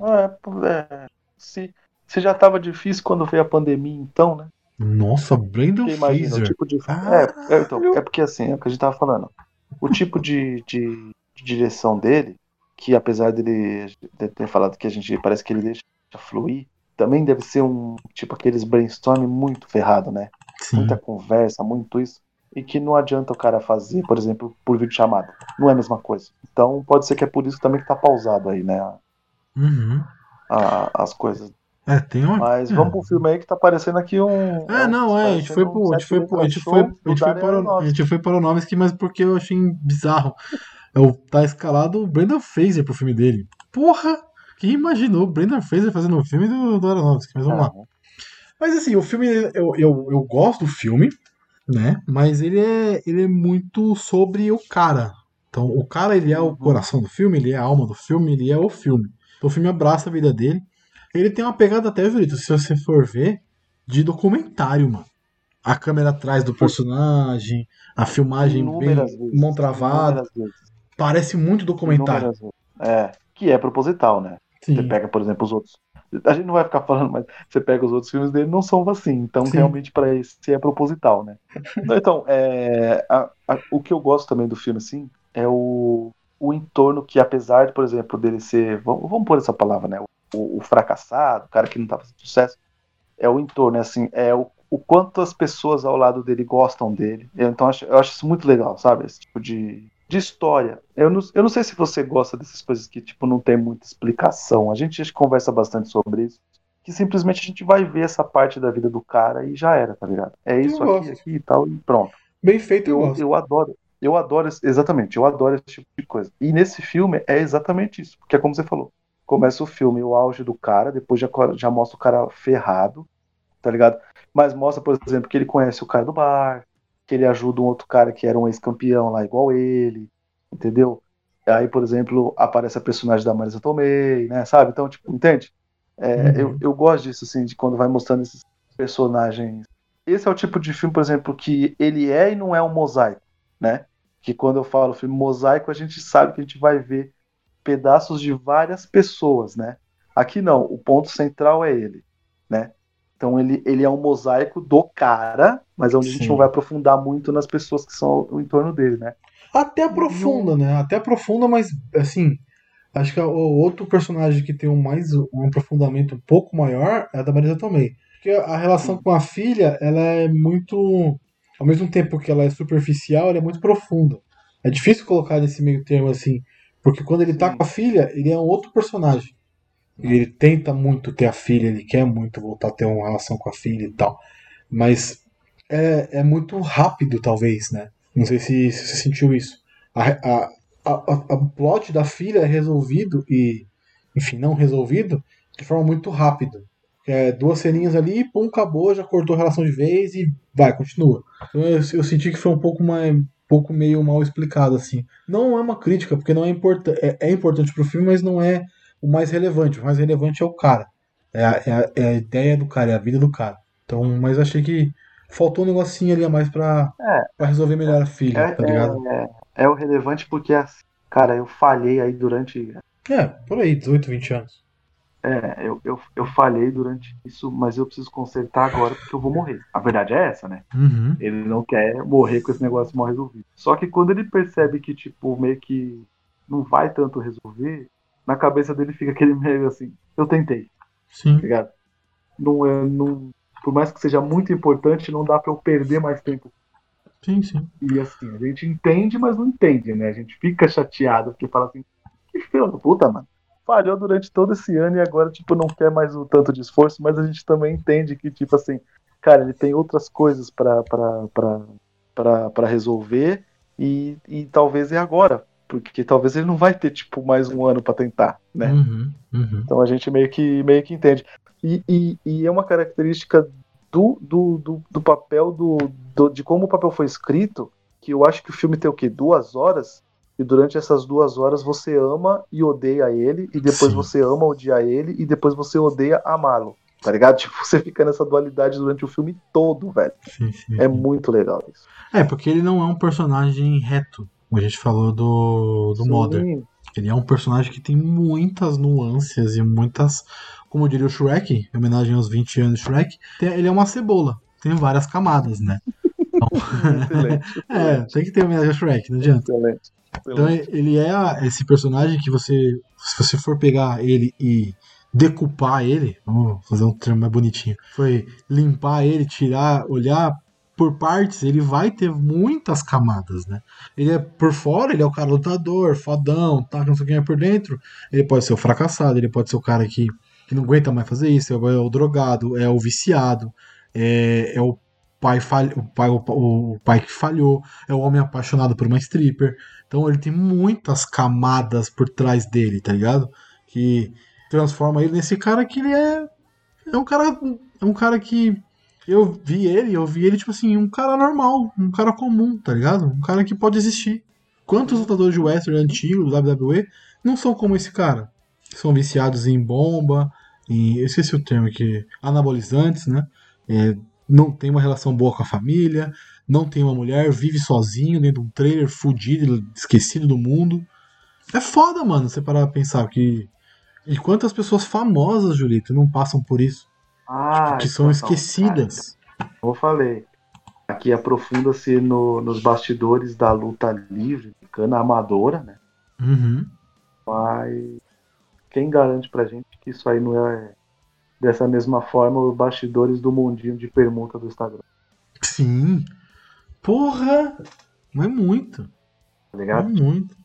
é, é, se, se já tava difícil quando veio a pandemia, então, né? Nossa, Brandon imagina, Fraser. tipo de. É, é, então, é porque assim, é o que a gente tava falando. O tipo de, de, de direção dele, que apesar dele de ter falado que a gente parece que ele deixa fluir, também deve ser um tipo aqueles brainstorm muito ferrado, né? Sim. Muita conversa, muito isso. E que não adianta o cara fazer, por exemplo, por vídeo chamada. Não é a mesma coisa. Então pode ser que é por isso também que tá pausado aí, né? Uhum. a- as coisas. É, tem uma. Mas é. vamos pro filme aí que tá parecendo aqui um. É, não, é, a gente foi pro, a gente foi pro, a gente foi, a gente foi para, o- a gente foi para o Aronofsky, mas porque eu achei bizarro. É o tá escalado o Brendan Fraser pro filme dele. Porra! Quem imaginou o Brendan Fraser fazendo um filme do, do Aronofsky? Mas vamos lá. Mas assim, o filme, eu, eu, eu gosto do filme, né? Mas ele é, ele é muito sobre o cara. Então, o cara, ele é o coração do filme, ele é a alma do filme, ele é o filme. Então, o filme abraça a vida dele. Ele tem uma pegada até, Julito, se você for ver, de documentário, mano. A câmera atrás do personagem, a filmagem bem vezes. mão travada. Parece muito documentário. É, que é proposital, né? Você Sim. pega, por exemplo, os outros. A gente não vai ficar falando, mas você pega os outros filmes dele, não são assim. Então, Sim. realmente, para esse é proposital, né? [laughs] Então, é, a- a- o que eu gosto também do filme, assim, é o, o entorno que, apesar de, por exemplo, dele ser. Vamos, vamos pôr essa palavra, né? O, o fracassado, o cara que não tá fazendo sucesso. É o entorno, é assim, é o, o quanto as pessoas ao lado dele gostam dele. Eu, então, acho, eu acho isso muito legal, sabe? Esse tipo de, de história. Eu não, eu não sei se você gosta dessas coisas que, tipo, não tem muita explicação. A gente conversa bastante sobre isso. Que simplesmente a gente vai ver essa parte da vida do cara e já era, tá ligado? É isso Eu aqui, gosto. aqui e tal, e pronto. Bem feito, eu Eu, gosto. eu adoro. Eu adoro, exatamente, eu adoro esse tipo de coisa. E nesse filme é exatamente isso, porque é como você falou. Começa o filme, o auge do cara, depois já, já mostra o cara ferrado, tá ligado? Mas mostra, por exemplo, que ele conhece o cara do bar, que ele ajuda um outro cara que era um ex-campeão lá igual ele, entendeu? Aí, por exemplo, aparece a personagem da Marisa Tomei, né, sabe? Então, tipo, entende? É, Uhum. eu, eu gosto disso, assim, de quando vai mostrando esses personagens. Esse é o tipo de filme, por exemplo, que ele é e não é um mosaico, né? Que quando eu falo filme mosaico, a gente sabe que a gente vai ver pedaços de várias pessoas, né? Aqui não, o ponto central é ele, né? Então ele, ele é um mosaico do cara, mas onde a gente Sim. não vai aprofundar muito nas pessoas que são o entorno dele, né? Até aprofunda, né? Até aprofunda, mas assim. Acho que o outro personagem que tem um mais um aprofundamento um pouco maior é a da Marisa Tomei. Porque a relação Sim. com a filha, ela é muito. Ao mesmo tempo que ela é superficial, ela é muito profunda. É difícil colocar nesse meio termo assim. Porque quando ele tá Sim. com a filha, ele é um outro personagem. E ele tenta muito ter a filha, ele quer muito voltar a ter uma relação com a filha e tal. Mas é, é muito rápido, talvez, né? Não sei se, se você sentiu isso. A, a, a, a- plot da filha é resolvido e, enfim, não resolvido de forma muito rápida. É, duas ceninhas ali, pum, acabou, já cortou a relação de vez e vai, continua. Então eu, eu senti que foi um pouco mais, um pouco meio mal explicado assim. Não é uma crítica, porque não é importante, é, é importante pro filme, mas não é o mais relevante. O mais relevante é o cara. É a, é a- é a ideia do cara, é a vida do cara. Então, mas achei que faltou um negocinho ali a mais pra, É. pra resolver melhor a filha, É, tá ligado? é, é o relevante porque, assim, cara, eu falhei aí durante É, por aí, 18, 20 anos. É, eu, eu, eu falhei durante isso, mas eu preciso consertar agora porque eu vou morrer. A verdade é essa, né? Uhum. Ele não quer morrer com esse negócio mal resolvido. Só que quando ele percebe que, tipo, meio que não vai tanto resolver, na cabeça dele fica aquele meio assim, eu tentei, Sim. tá ligado? Não é, não, por mais que seja muito importante, não dá pra eu perder mais tempo. Sim, sim. E assim, a gente entende, mas não entende, né? A gente fica chateado, porque fala assim, que filho da puta, mano. Falhou durante todo esse ano e agora, tipo, não quer mais o tanto de esforço, mas a gente também entende que, tipo assim, cara, ele tem outras coisas pra resolver e, e talvez é agora. Porque talvez ele não vai ter, tipo, mais um ano pra tentar, né? Uhum. Uhum. Então a gente meio que, meio que entende. E, e, e é uma característica do, do, do, do papel, do, do, de como o papel foi escrito, que eu acho que o filme tem o quê? Duas horas? E durante essas duas horas você ama e odeia ele, e depois Sim. você ama odiar ele, e depois você odeia amá-lo. Tá ligado? [laughs] Tipo, você fica nessa dualidade durante o filme todo, velho. Sim, sim. É muito legal isso. É, porque ele não é um personagem reto, como a gente falou do, do Sim, Mother. Ele é um personagem que tem muitas nuances e muitas, como diria o Shrek, em homenagem aos 20 anos Shrek, ele é uma cebola, tem várias camadas, né? Excelente, [laughs] É, tem que ter homenagem ao Shrek, não adianta. excelente. Então excelente. ele é esse personagem que você, se você for pegar ele e decupar ele, vamos fazer um termo mais bonitinho, foi limpar ele, tirar, olhar por partes, ele vai ter muitas camadas, né? Ele é por fora, ele é o cara lutador, fodão, tá, não sei o que é por dentro. Ele pode ser o fracassado, ele pode ser o cara que, que não aguenta mais fazer isso, é o, é o drogado, é o viciado, é, é o pai, falha, o, pai, o, o pai que falhou, é o homem apaixonado por uma stripper. Então ele tem muitas camadas por trás dele, tá ligado? Que transforma ele nesse cara que ele é. É um cara. É um cara que. Eu vi ele, eu vi ele, tipo assim, um cara normal, um cara comum, tá ligado? Um cara que pode existir. Quantos lutadores de wrestling antigos, do WWE, não são como esse cara? São viciados em bomba, em. Eu esqueci o termo aqui. Anabolizantes, né? É, não tem uma relação boa com a família, não tem uma mulher, vive sozinho dentro de um trailer fudido, esquecido do mundo. É foda, mano, você parar pra pensar que. E quantas pessoas famosas, Julito, não passam por isso? Ah, que são então, esquecidas. cara, Como eu falei, aqui aprofunda-se no- nos bastidores da luta livre, cana amadora, né? Uhum. Mas quem garante pra gente que isso aí não é dessa mesma forma os bastidores do mundinho de permuta do Instagram, Sim. Porra! Não é muito. tá Não é ligado? muito.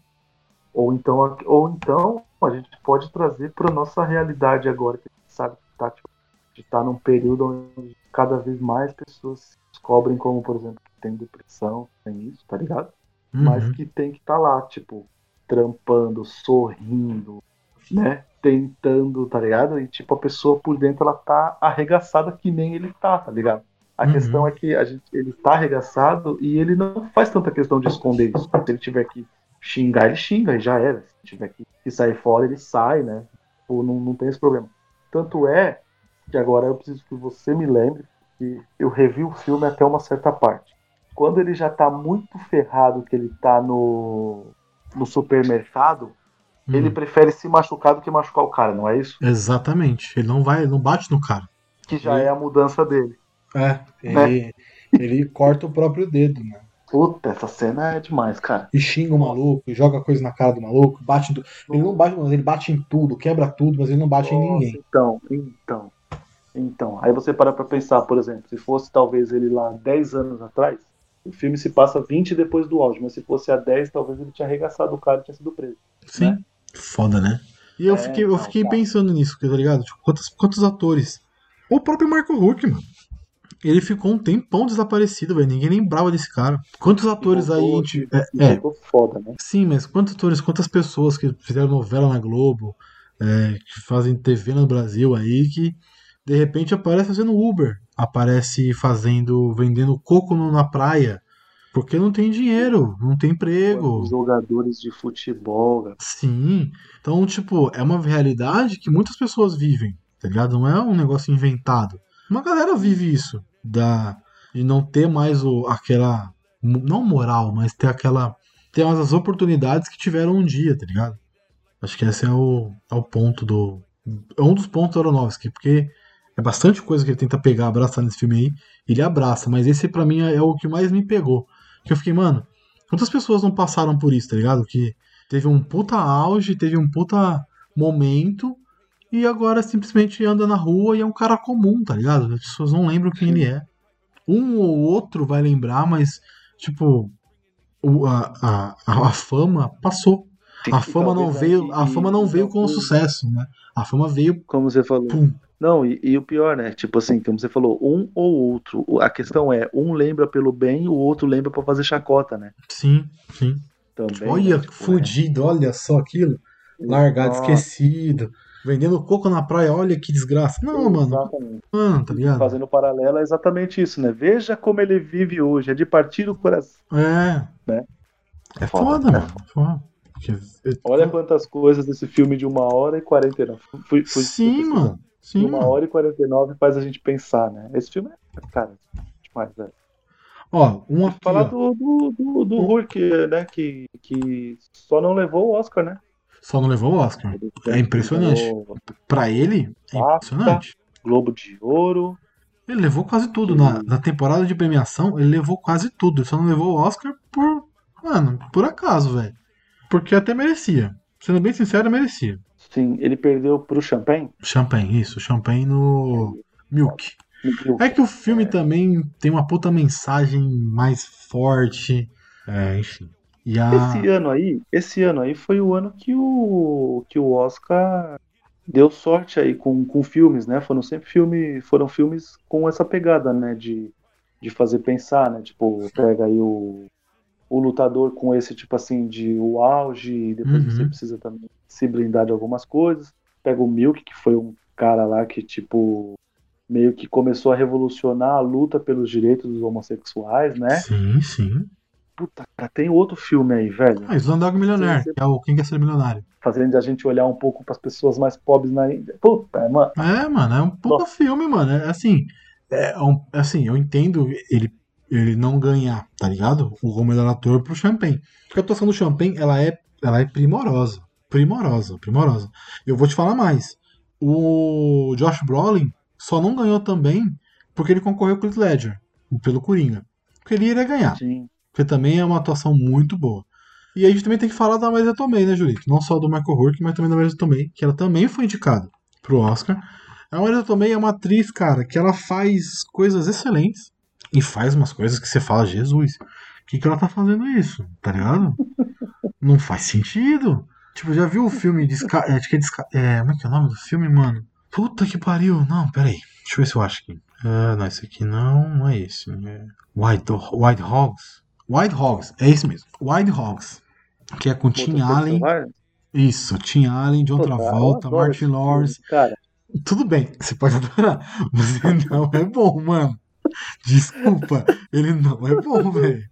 Ou então, ou então a gente pode trazer pra nossa realidade agora, que a gente sabe que tá, tipo, a gente tá num período onde cada vez mais pessoas se descobrem como, por exemplo, que tem depressão, tem isso, tá ligado? mas Uhum. que tem que estar lá, tipo, trampando, sorrindo, né? Tentando, tá ligado? E tipo, a pessoa por dentro ela tá arregaçada que nem ele tá, tá ligado? A Uhum. questão é que a gente, ele tá arregaçado e ele não faz tanta questão de esconder isso. Se ele tiver que xingar, ele xinga e já era. Se tiver que, que sair fora, ele sai, né? Tipo, não, não tem esse problema. Tanto é que agora eu preciso que você me lembre que eu revi o filme até uma certa parte quando ele já tá muito ferrado, que ele tá no, no supermercado, Hum. ele prefere se machucar do que machucar o cara, não é isso? Exatamente. Ele não vai, ele não bate no cara. Que já é a mudança dele. É, ele, ele corta o próprio dedo, né? Puta, essa cena é demais, cara. E xinga o maluco, e joga coisa na cara do maluco, bate em tu- Ele não bate, mas ele bate em tudo, quebra tudo, mas ele não bate em Nossa, ninguém. Então, então. Então, aí você para pra pensar, por exemplo, se fosse talvez ele lá 10 anos atrás, o filme se passa 20 depois do auge, mas se fosse há 10, talvez ele tinha arregaçado o cara e tinha sido preso. Sim. Foda, né? E eu É, fiquei, eu então, fiquei pensando nisso, tá ligado? Tipo, quantos, quantos atores? O próprio Marco Huck, mano. Ele ficou um tempão desaparecido, velho. Ninguém lembrava desse cara. Quantos atores aí. gente- e É, é, voltou foda, né? sim, mas quantos atores, quantas pessoas que fizeram novela na Globo, é, que fazem TV no Brasil aí, que de repente aparece fazendo Uber, aparece fazendo, vendendo coco na praia, porque não tem dinheiro, não tem emprego. Jogadores de futebol, cara. Sim. Então, tipo, é uma realidade que muitas pessoas vivem, tá ligado? Não é um negócio inventado. Uma galera vive isso, da de não ter mais o, aquela, não moral, mas ter aquela, ter mais as oportunidades que tiveram um dia, tá ligado? Acho que esse é o, é o ponto do, é um dos pontos do Aronofsky, porque é bastante coisa que ele tenta pegar, abraçar nesse filme aí. Ele abraça, mas esse pra mim é o que mais me pegou. Que eu fiquei, mano, quantas pessoas não passaram por isso, tá ligado? Que teve um puta auge, teve um puta momento, e agora simplesmente anda na rua e é um cara comum, tá ligado? As pessoas não lembram quem ele é. Um ou outro vai lembrar, mas, tipo, o- a, a, a, fama passou. Sim, A fama não veio, a fama não veio com o sucesso, né? A fama veio, Como você falou. pum. Não, e, e o pior, né? Tipo assim, como você falou, um ou outro. A questão é, um lembra pelo bem, o outro lembra pra fazer chacota, né? Sim, sim. Também. olha, né? Tipo, fudido, olha só aquilo. Largado, Nossa, esquecido. Vendendo coco na praia, olha que desgraça. Não, mano, Exatamente. mano, tá ligado? Fazendo paralelo é exatamente isso, né? Veja como ele vive hoje, é de partir o coração. É. Né? É Foda, foda, é mano. Foda. Porque- Olha quantas coisas desse filme de uma hora e 49. Fui, fui, Sim, mano. Sim, Uma mano. hora e 49 faz a gente pensar, né? Esse filme é, cara, demais, velho. Ó, um aqui, Falar ó. do, do, do, do Hulk, né? Que, que só não levou o Oscar, né? Só não levou o Oscar. É impressionante. Levou Pra ele, é impressionante. Globo de Ouro. Ele levou quase tudo. Na, na temporada de premiação, ele levou quase tudo. Ele só não levou o Oscar por. Mano, por acaso, velho. Porque até merecia. Sendo bem sincero, merecia. Sim, ele perdeu pro Champagne. Champanhe, isso. Champanhe no. Milk. É que o filme também tem uma puta mensagem mais forte. É, enfim. E a. Esse ano aí, esse ano aí foi o ano que o que o Oscar deu sorte aí com, com filmes, né? Foram sempre filme, foram filmes com essa pegada, né? De, de fazer pensar, né? Tipo, pega aí o, o lutador com esse tipo assim de o auge, e depois Uhum. você precisa também se blindar de algumas coisas. Pega o Milk, que foi um cara lá que tipo meio que começou a revolucionar a luta pelos direitos dos homossexuais, né? Sim, sim. Puta, cara, tem outro filme aí, velho Ah, Slumdog sim. que é o Quem Quer Ser Milionário. fazendo a gente olhar um pouco para as pessoas mais pobres na Índia. Puta, mano. É, mano, é um puta filme, mano. É assim, é um- assim, eu entendo ele, ele não ganhar, tá ligado? O melhor ator pro Champagne. Porque a atuação do Champagne, ela é, ela é primorosa. Primorosa, primorosa. Eu vou te falar mais. O Josh Brolin só não ganhou também porque ele concorreu com o Heath Ledger, pelo Coringa. Porque ele iria ganhar. Sim. Porque também é uma atuação muito boa. E a gente também tem que falar da Marisa Tomei, né, Julito? Não só do Michael Rourke, mas também da Marisa Tomei, que ela também foi indicada pro Oscar. A Marisa Tomei é uma atriz, cara, que ela faz coisas excelentes e faz umas coisas que você fala, Jesus, o que, que ela tá fazendo isso? Tá ligado? [laughs] Não faz sentido. Tipo, já viu o filme de Scar... é, acho que é, de é, como é que é o nome do filme, mano? Puta que pariu. Não, peraí. Deixa eu ver se eu acho aqui. Ah, não, esse aqui não, não é esse. É White, White Hogs. White Hogs, é esse mesmo. White Hogs. Que é com Tim Allen. Isso, Tim Allen, John Travolta, Martin Lawrence. Cara, Tudo bem, você pode [laughs] adorar, mas não é bom, mano. [laughs] Desculpa, ele não é bom, [laughs] velho.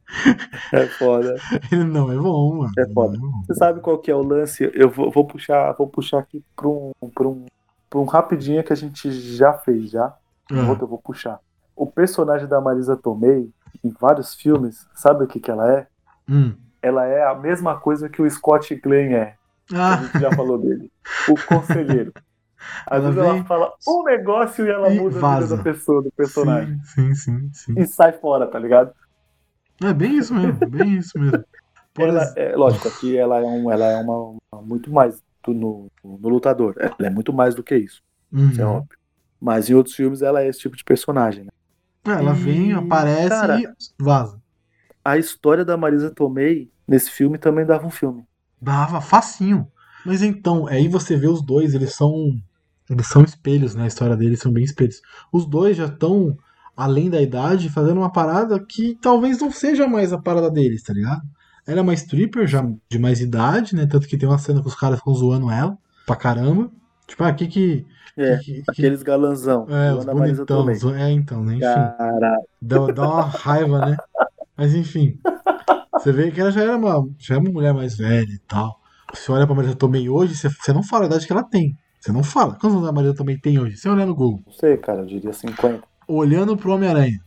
é foda. Ele não é bom, mano. É foda. Bom. Você sabe qual que é o lance? Eu vou, vou puxar, vou puxar aqui para um, pra um, pra um rapidinho que a gente já fez, já. Ah, Outro eu vou puxar. O personagem da Marisa Tomei, em vários filmes, sabe o que, que ela é? hum. Ela é a mesma coisa que o Scott Glenn é. A Ah, gente já falou dele. O conselheiro. [laughs] Às Ela vezes ela vem- fala um negócio e ela e muda a vaza. vida da pessoa, do personagem. sim, sim, sim, sim. E sai fora, tá ligado? É bem isso mesmo, bem isso mesmo. Ela, ex- é, lógico, aqui ela é, um, ela é uma, uma- muito mais do, no, no lutador. Ela é muito mais do que isso, isso é Uhum. óbvio. Mas em outros filmes ela é esse tipo de personagem. Né? É, Ela vem, E, aparece cara, e vaza. A história da Marisa Tomei nesse filme também dava um filme. Dava facinho. Mas então, aí você vê os dois, eles são. Eles são espelhos, né? A história deles são bem espelhos. Os dois já estão, além da idade, fazendo uma parada que talvez não seja mais a parada deles, tá ligado? Ela é uma stripper já de mais idade, né? Tanto que tem uma cena que os caras ficam zoando ela pra caramba. Tipo, ah, que que. É, que, que- Aqueles galanzão. é, os bonitão. É, então, né? Enfim. Cara, Dá, dá uma raiva, né? Mas enfim. Você vê que ela já era uma, já é uma mulher mais velha e tal. Você olha pra Marisa Tomei hoje, você, você não fala a idade que ela tem. Você não fala. Quantos anos a Marisa Tomei tem hoje? Você olhar no Google. não sei, cara, eu diria 50. Olhando pro Homem-Aranha.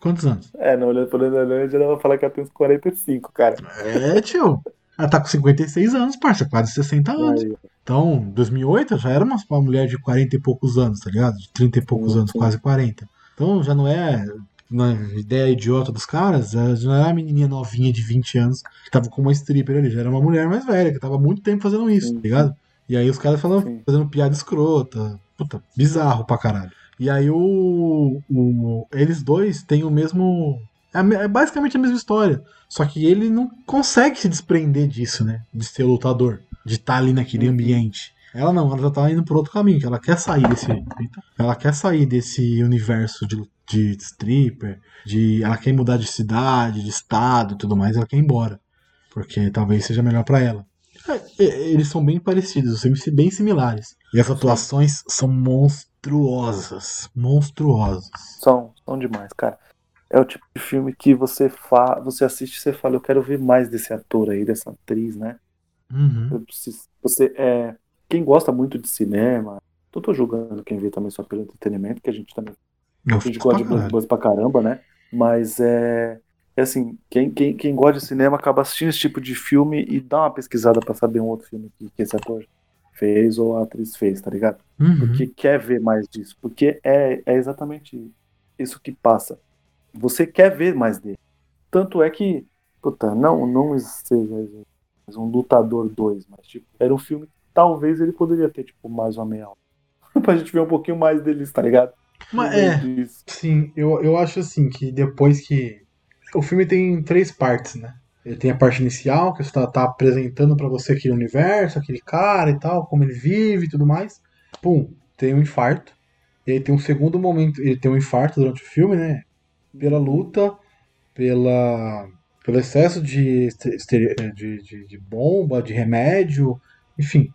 Quantos anos? É, não olhando por Homem-Aranha, ela vai falar que ela tem uns 45, cara. É, tio. Ela tá com 56 anos, parça, quase 60 anos. Aí, Então, 2008 já era uma, uma mulher de 40 e poucos anos, tá ligado? De 30 e poucos Sim, anos, sim. quase 40. Então já não é. Na ideia idiota dos caras, já não era a menininha novinha de 20 anos que tava com uma stripper ali, já era uma mulher mais velha, que tava muito tempo fazendo isso, Sim. tá ligado? E aí os caras falando, Sim. fazendo piada escrota. Puta, bizarro pra caralho. E aí o, o- eles dois têm o mesmo. É, é basicamente a mesma história. Só que ele não consegue se desprender disso, né? De ser lutador. De estar ali naquele Uhum. ambiente. Ela não, ela já tá indo por outro caminho, que ela quer sair desse. ela quer sair desse universo de, de stripper, de. Ela quer mudar de cidade, de estado e tudo mais, ela quer ir embora. Porque talvez seja melhor pra ela. É, é, Eles são bem parecidos, são bem similares. E as atuações são monstruosas. Monstruosas. São, são demais, cara. É o tipo de filme que você fa... você assiste e você fala, eu quero ver mais desse ator aí, dessa atriz, né? Uhum. Você é. Quem gosta muito de cinema, não tô julgando quem vê também só pelo entretenimento, que a gente também Eu a gente gosta de blockbuster pra caramba, né? Mas é. É assim, quem, quem, quem gosta de cinema acaba assistindo esse tipo de filme e dá uma pesquisada pra saber um outro filme que, que esse ator fez ou a atriz fez, tá ligado? Uhum. Porque quer ver mais disso. Porque é, é exatamente isso que passa. Você quer ver mais dele. Tanto é que, puta, não, não seja um lutador 2, mas tipo, era um filme que talvez ele poderia ter, tipo, mais uma meia hora. [laughs] pra gente ver um pouquinho mais deles, tá ligado? Mas é, sim, eu, eu acho assim que depois que. O filme tem três partes, né? Ele tem a parte inicial, que você tá, apresentando pra você aquele universo, aquele cara e tal, como ele vive e tudo mais. Pum, tem um infarto. E aí tem um segundo momento, ele tem um infarto durante o filme, né? Pela luta, pela, pelo excesso de, de, de, de bomba, de remédio, enfim,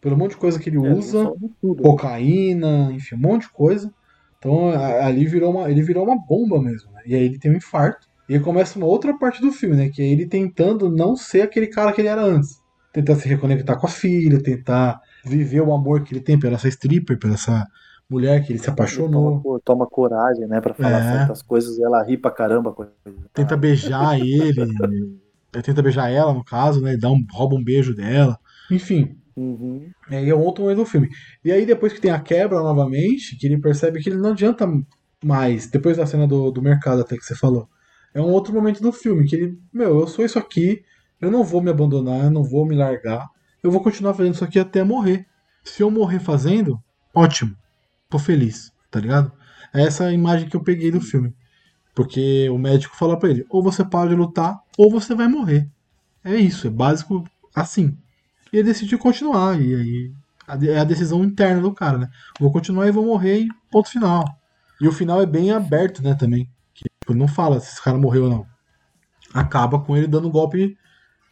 pelo monte de coisa que ele É, usa tudo. cocaína, enfim, um monte de coisa. Então ali virou uma, ele virou uma bomba mesmo. né? E aí ele tem um infarto. E aí começa uma outra parte do filme, né? Que é ele tentando não ser aquele cara que ele era antes. Tentar se reconectar com a filha, tentar viver o amor que ele tem pela essa stripper, pela essa mulher que ele se Toma, apaixonou. co- toma coragem, né, pra falar É. certas coisas e ela ri pra caramba. Tenta beijar ele. ele [laughs] Tenta beijar ela, no caso, né? Dá um, rouba um beijo dela. Enfim, Uhum. E aí é outro momento do filme. E aí depois que tem a quebra novamente, que ele percebe que ele não adianta mais, depois da cena do, do mercado até que você falou, é um outro momento do filme, que ele, meu, eu sou isso aqui, eu não vou me abandonar, eu não vou me largar, eu vou continuar fazendo isso aqui até morrer. Se eu morrer fazendo, ótimo, tô feliz, tá ligado? É essa imagem que eu peguei do filme. Porque o médico fala pra ele, ou você para de lutar, ou você vai morrer. É isso, é básico assim. E ele decidiu continuar. E aí é a decisão interna do cara, né? Vou continuar e vou morrer e ponto final. E o final é bem aberto, né, também. Tipo, não fala se esse cara morreu ou não. Acaba com ele dando o golpe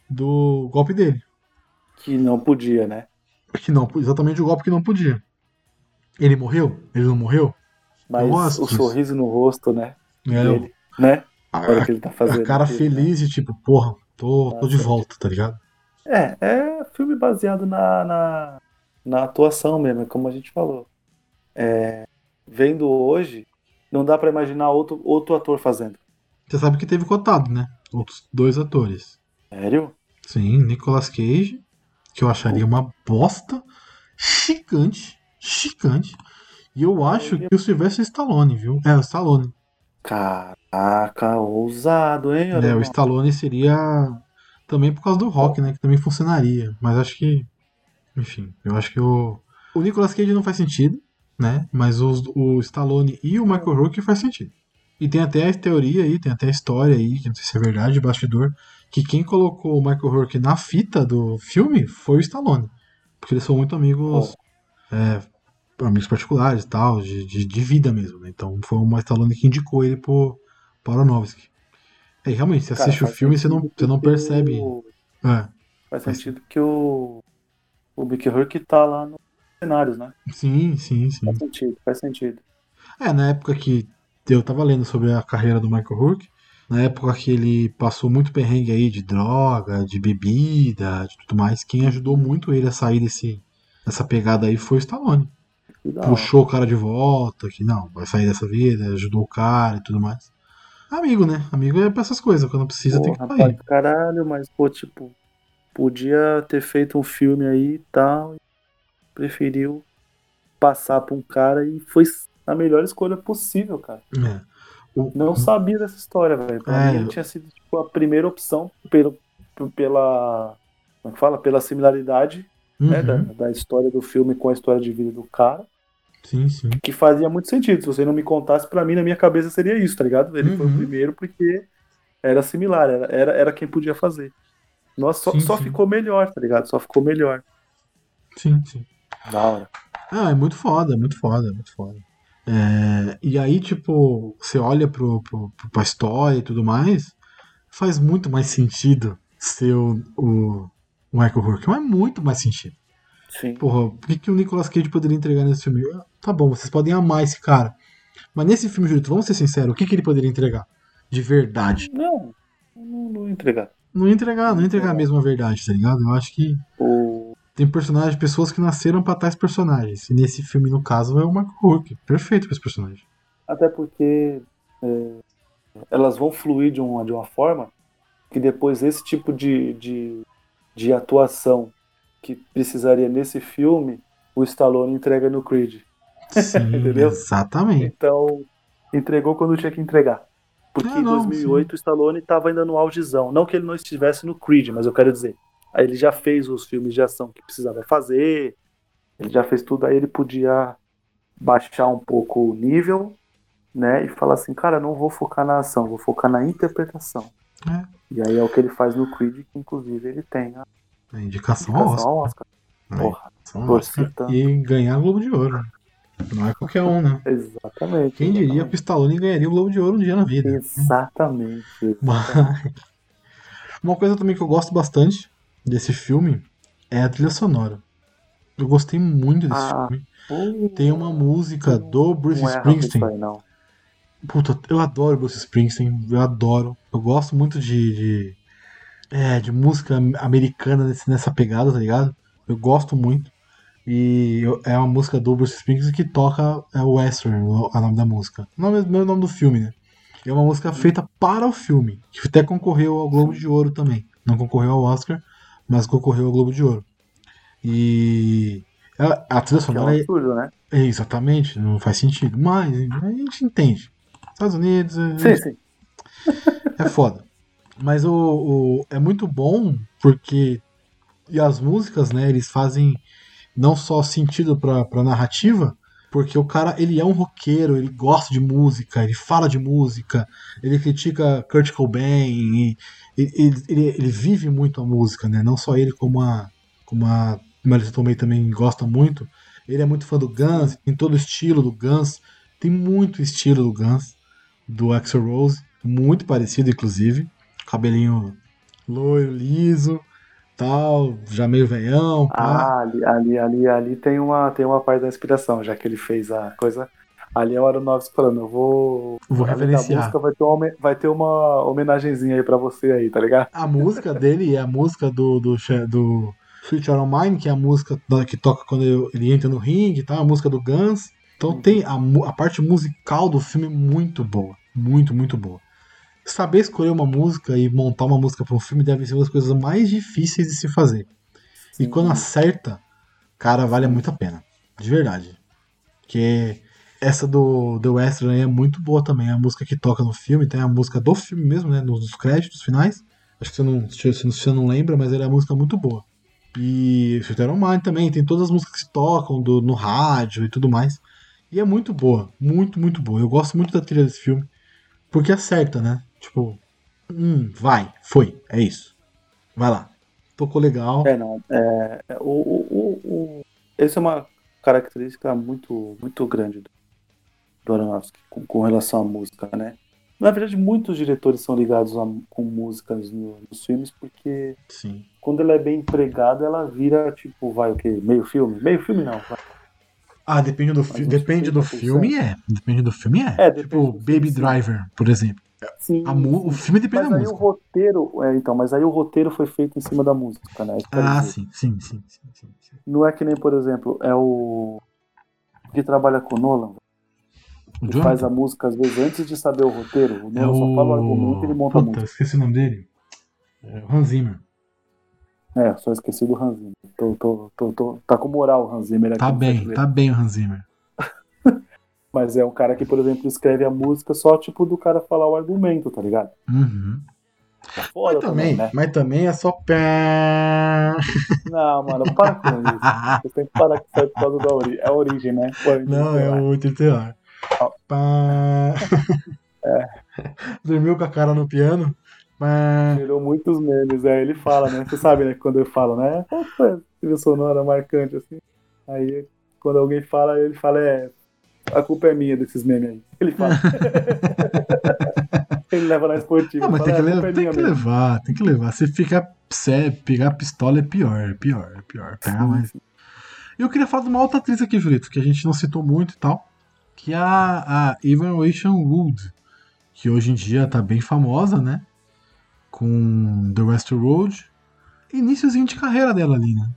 do golpe dele. Que não podia, né? Que não, exatamente o golpe que não podia. Ele morreu? Ele não morreu? Mas gosto o sorriso no rosto, né? É, dele, né? a, que ele tá fazendo. a cara aquilo, feliz e tipo, porra, tô, tô de Nossa. volta, tá ligado? né? É, é filme baseado na, na, na atuação mesmo, como a gente falou. É, vendo hoje, não dá pra imaginar outro, outro ator fazendo. Você sabe que teve cotado, né? Outros dois atores. Sério? Sim, Nicolas Cage, que eu acharia uma bosta chicante, chicante. E eu acho que o Sylvester Stallone, viu? É, o Stallone. Caraca, ousado, hein? É, o? Stallone seria também por causa do rock, né? Que também funcionaria. Mas acho que. Enfim, eu acho que o. O Nicolas Cage não faz sentido, né? Mas os- o Stallone e o Michael Rourke faz sentido. E tem até a teoria aí, tem até a história aí, que não sei se é verdade, de bastidor, que quem colocou o Michael Rourke na fita do filme foi o Stallone. Porque eles são muito amigos, é, amigos particulares e tal, de, de, de vida mesmo, né? Então foi o Stallone que indicou ele pro pro Aronofsky. É, realmente, você Cara, assiste o filme e você não, você não percebe. o- É, Faz Faz sentido que o, o Mickey Rourke tá lá nos cenários, né? sim, sim, sim. Faz sentido, faz sentido. É, na época que eu tava lendo sobre a carreira do Michael Rourke, na época que ele passou muito perrengue aí de droga, de bebida, de tudo mais, quem ajudou muito ele a sair desse, dessa pegada aí foi o Stallone. Puxou o cara de volta, que não, vai sair dessa vida, ajudou o cara e tudo mais. Amigo, né? Amigo é pra essas coisas, quando precisa tem que Porra, sair. caralho, mas, pô, tipo, podia ter feito um filme aí e tal. Preferiu passar pra um cara e foi a melhor escolha possível, cara. É. O- Não sabia dessa história, velho. Pra É, mim, ele tinha sido tipo, a primeira opção pelo, pela. Como é que fala? Pela similaridade né, Uhum. da, da história do filme com a história de vida do cara. Sim, sim. Que fazia muito sentido. Se você não me contasse, pra mim, na minha cabeça seria isso, tá ligado? Ele foi o Uhum. primeiro porque era similar, era, era, era quem podia fazer. Nossa, só, Sim, só sim. ficou melhor, tá ligado? Só ficou melhor. Sim, sim. Da hora. Ah, é muito foda, é muito foda, é muito foda. É, e aí, tipo, você olha pro, pro, pra história e tudo mais, faz muito mais sentido ser o, o Michael Rourke. Mas muito mais sentido. Sim. Porra, por que, que o Nicolas Cage poderia entregar nesse filme? Ah, Tá bom, vocês podem amar esse cara. Mas nesse filme, Julito, vamos ser sinceros, o que, que ele poderia entregar? De verdade. Não, não, não entregar. Não entregar, não entregar mesmo a verdade, tá ligado? Eu acho que O... tem personagens, pessoas que nasceram pra tais personagens. E nesse filme, no caso, é o Michael Rourke. Perfeito pra esse personagem. Até porque é, elas vão fluir de uma, de uma forma que depois esse tipo de, de, de atuação que precisaria nesse filme, o Stallone entrega no Creed. Sim, [laughs] Entendeu? exatamente. Então, entregou quando tinha que entregar. Porque É, em não, 2008 o Stallone estava ainda no augezão. Não que ele não estivesse no Creed, mas eu quero dizer. Aí ele já fez os filmes de ação que precisava fazer. Ele já fez tudo. Aí ele podia baixar um pouco o nível, né? E falar assim, cara, não vou focar na ação, vou focar na interpretação. É. E aí é o que ele faz no Creed, que inclusive ele tem a A indicação ao Oscar. ao Oscar. É, Porra, Oscar. E ganhar o Globo de Ouro. Não é qualquer um, né? exatamente. Quem diria que o Stallone ganharia o Globo de Ouro um dia na vida. Exatamente. Mas... [laughs] Uma coisa também que eu gosto bastante desse filme é a trilha sonora. Eu gostei muito desse Ah, filme. Tem uma música do Bruce Springsteen. aí, não. Puta, eu adoro Bruce Springsteen, eu adoro. Eu gosto muito de. de, é, de música americana nesse- nessa pegada, tá ligado? Eu gosto muito. E eu- é uma música do Bruce Springsteen que toca é o Western, o o nome da música. O nome, meu nome do filme, né? É uma música feita para o filme, que até concorreu ao Globo de Ouro também. Não concorreu ao Oscar, mas concorreu ao Globo de Ouro. E a, a trilha é um sonora é, absurdo, né? é exatamente, não faz sentido. Mas a gente entende. Estados Unidos Sim, sim. [laughs] é foda. Mas o, o- é muito bom porque e as músicas, né, eles fazem não só sentido pra, pra narrativa, porque o cara, ele é um roqueiro, ele gosta de música, ele fala de música, ele critica Kurt Cobain, e- ele, ele, ele vive muito a música, né, não só ele como a, como a Marisa Tomei também gosta muito, ele é muito fã do Guns, tem todo o estilo do Guns, tem muito estilo do Guns, do Axl Rose, muito parecido inclusive, cabelinho loiro, liso, tal, já meio veião. Ah, ali, ali, ali, ali tem uma, tem uma parte da inspiração, já que ele fez a coisa. Ali é o Aronofsky falando, eu vou. Vou referenciar. música, vai ter uma, vai ter uma homenagenzinha aí pra você aí, tá ligado? A música dele é a música do, do, do Sweet Child O' Mine, que é a música que toca quando ele entra no ringue, tá? a música do Guns. Então tem a, a parte musical do filme muito boa. Muito, muito boa. Saber escolher uma música e montar uma música para um filme deve ser uma das coisas mais difíceis de se fazer. E quando acerta, cara, vale muito a pena. De verdade. Porque essa do The Western é muito boa também. É a música que toca no filme, tem a música do filme mesmo, né? Nos créditos finais. Acho que você não, se você não- lembra, mas ela é uma música muito boa. E Iron Mind também, tem todas as músicas que tocam do, no rádio e tudo mais. E é muito boa, muito, muito boa. Eu gosto muito da trilha desse filme, porque acerta, né? Tipo, hum, vai, foi, é isso. Vai lá. Tocou legal. É, não. É, é, o, o, o, o- essa é uma característica muito, muito grande do, do Aronofsky com, com relação à música, né? Na verdade, muitos diretores são ligados a, com músicas no- nos filmes, porque Sim. quando ela é bem empregada, ela vira, tipo, vai o quê? Meio filme? Meio filme não. vai. Ah, depende do, fi depende do 30%. filme, é. Depende do filme, é. É, tipo, filme, Baby. Driver, por exemplo. Sim, A o filme depende Mas da aí o música. roteiro, é, então, mas aí o roteiro foi feito em cima da música, né? Ah, sim, sim, sim, sim, sim. Não é que nem, por exemplo, é o que trabalha com o Nolan, O que faz a música às vezes antes de saber o roteiro. O É Nolan só fala o argumento e ele monta a Puta, música. esqueci o nome dele. É o Hans Zimmer. É, só esqueci do Hans Zimmer. Tô, tô, tô, tô- tá com moral o Hans Zimmer aqui. Tá bem, tá bem o Hans Zimmer. [laughs] Mas é um cara que, por exemplo, escreve a música só tipo do cara falar o argumento, tá ligado? Uhum. Tá Mas também, né? mas também é só pé. Não, mano, para com isso. [laughs] Você tem que parar com isso por causa da origem. É a origem, né? Pô, Não, é o intertelar. Pá. [laughs] Dormiu com a cara no piano. Gerou muitos memes, é, ele fala, né? Você sabe, né? Quando eu falo, né? A trilha sonora marcante, assim? Aí, quando alguém fala, ele fala, é, a culpa é minha desses memes aí. Ele fala. [laughs] ele leva na esportiva. Não, mas fala, tem que, "É, levar, é tem que mesmo." levar, tem que levar. Se ficar se pegar a pistola é pior, é pior, é pior. Pega mais. Eu queria falar de uma outra atriz aqui, Julito, que a gente não citou muito e tal. Que é a, a Evan Rachel Wood, que hoje em dia tá bem famosa, né? Com The Westworld. Iníciozinho de carreira dela ali, né?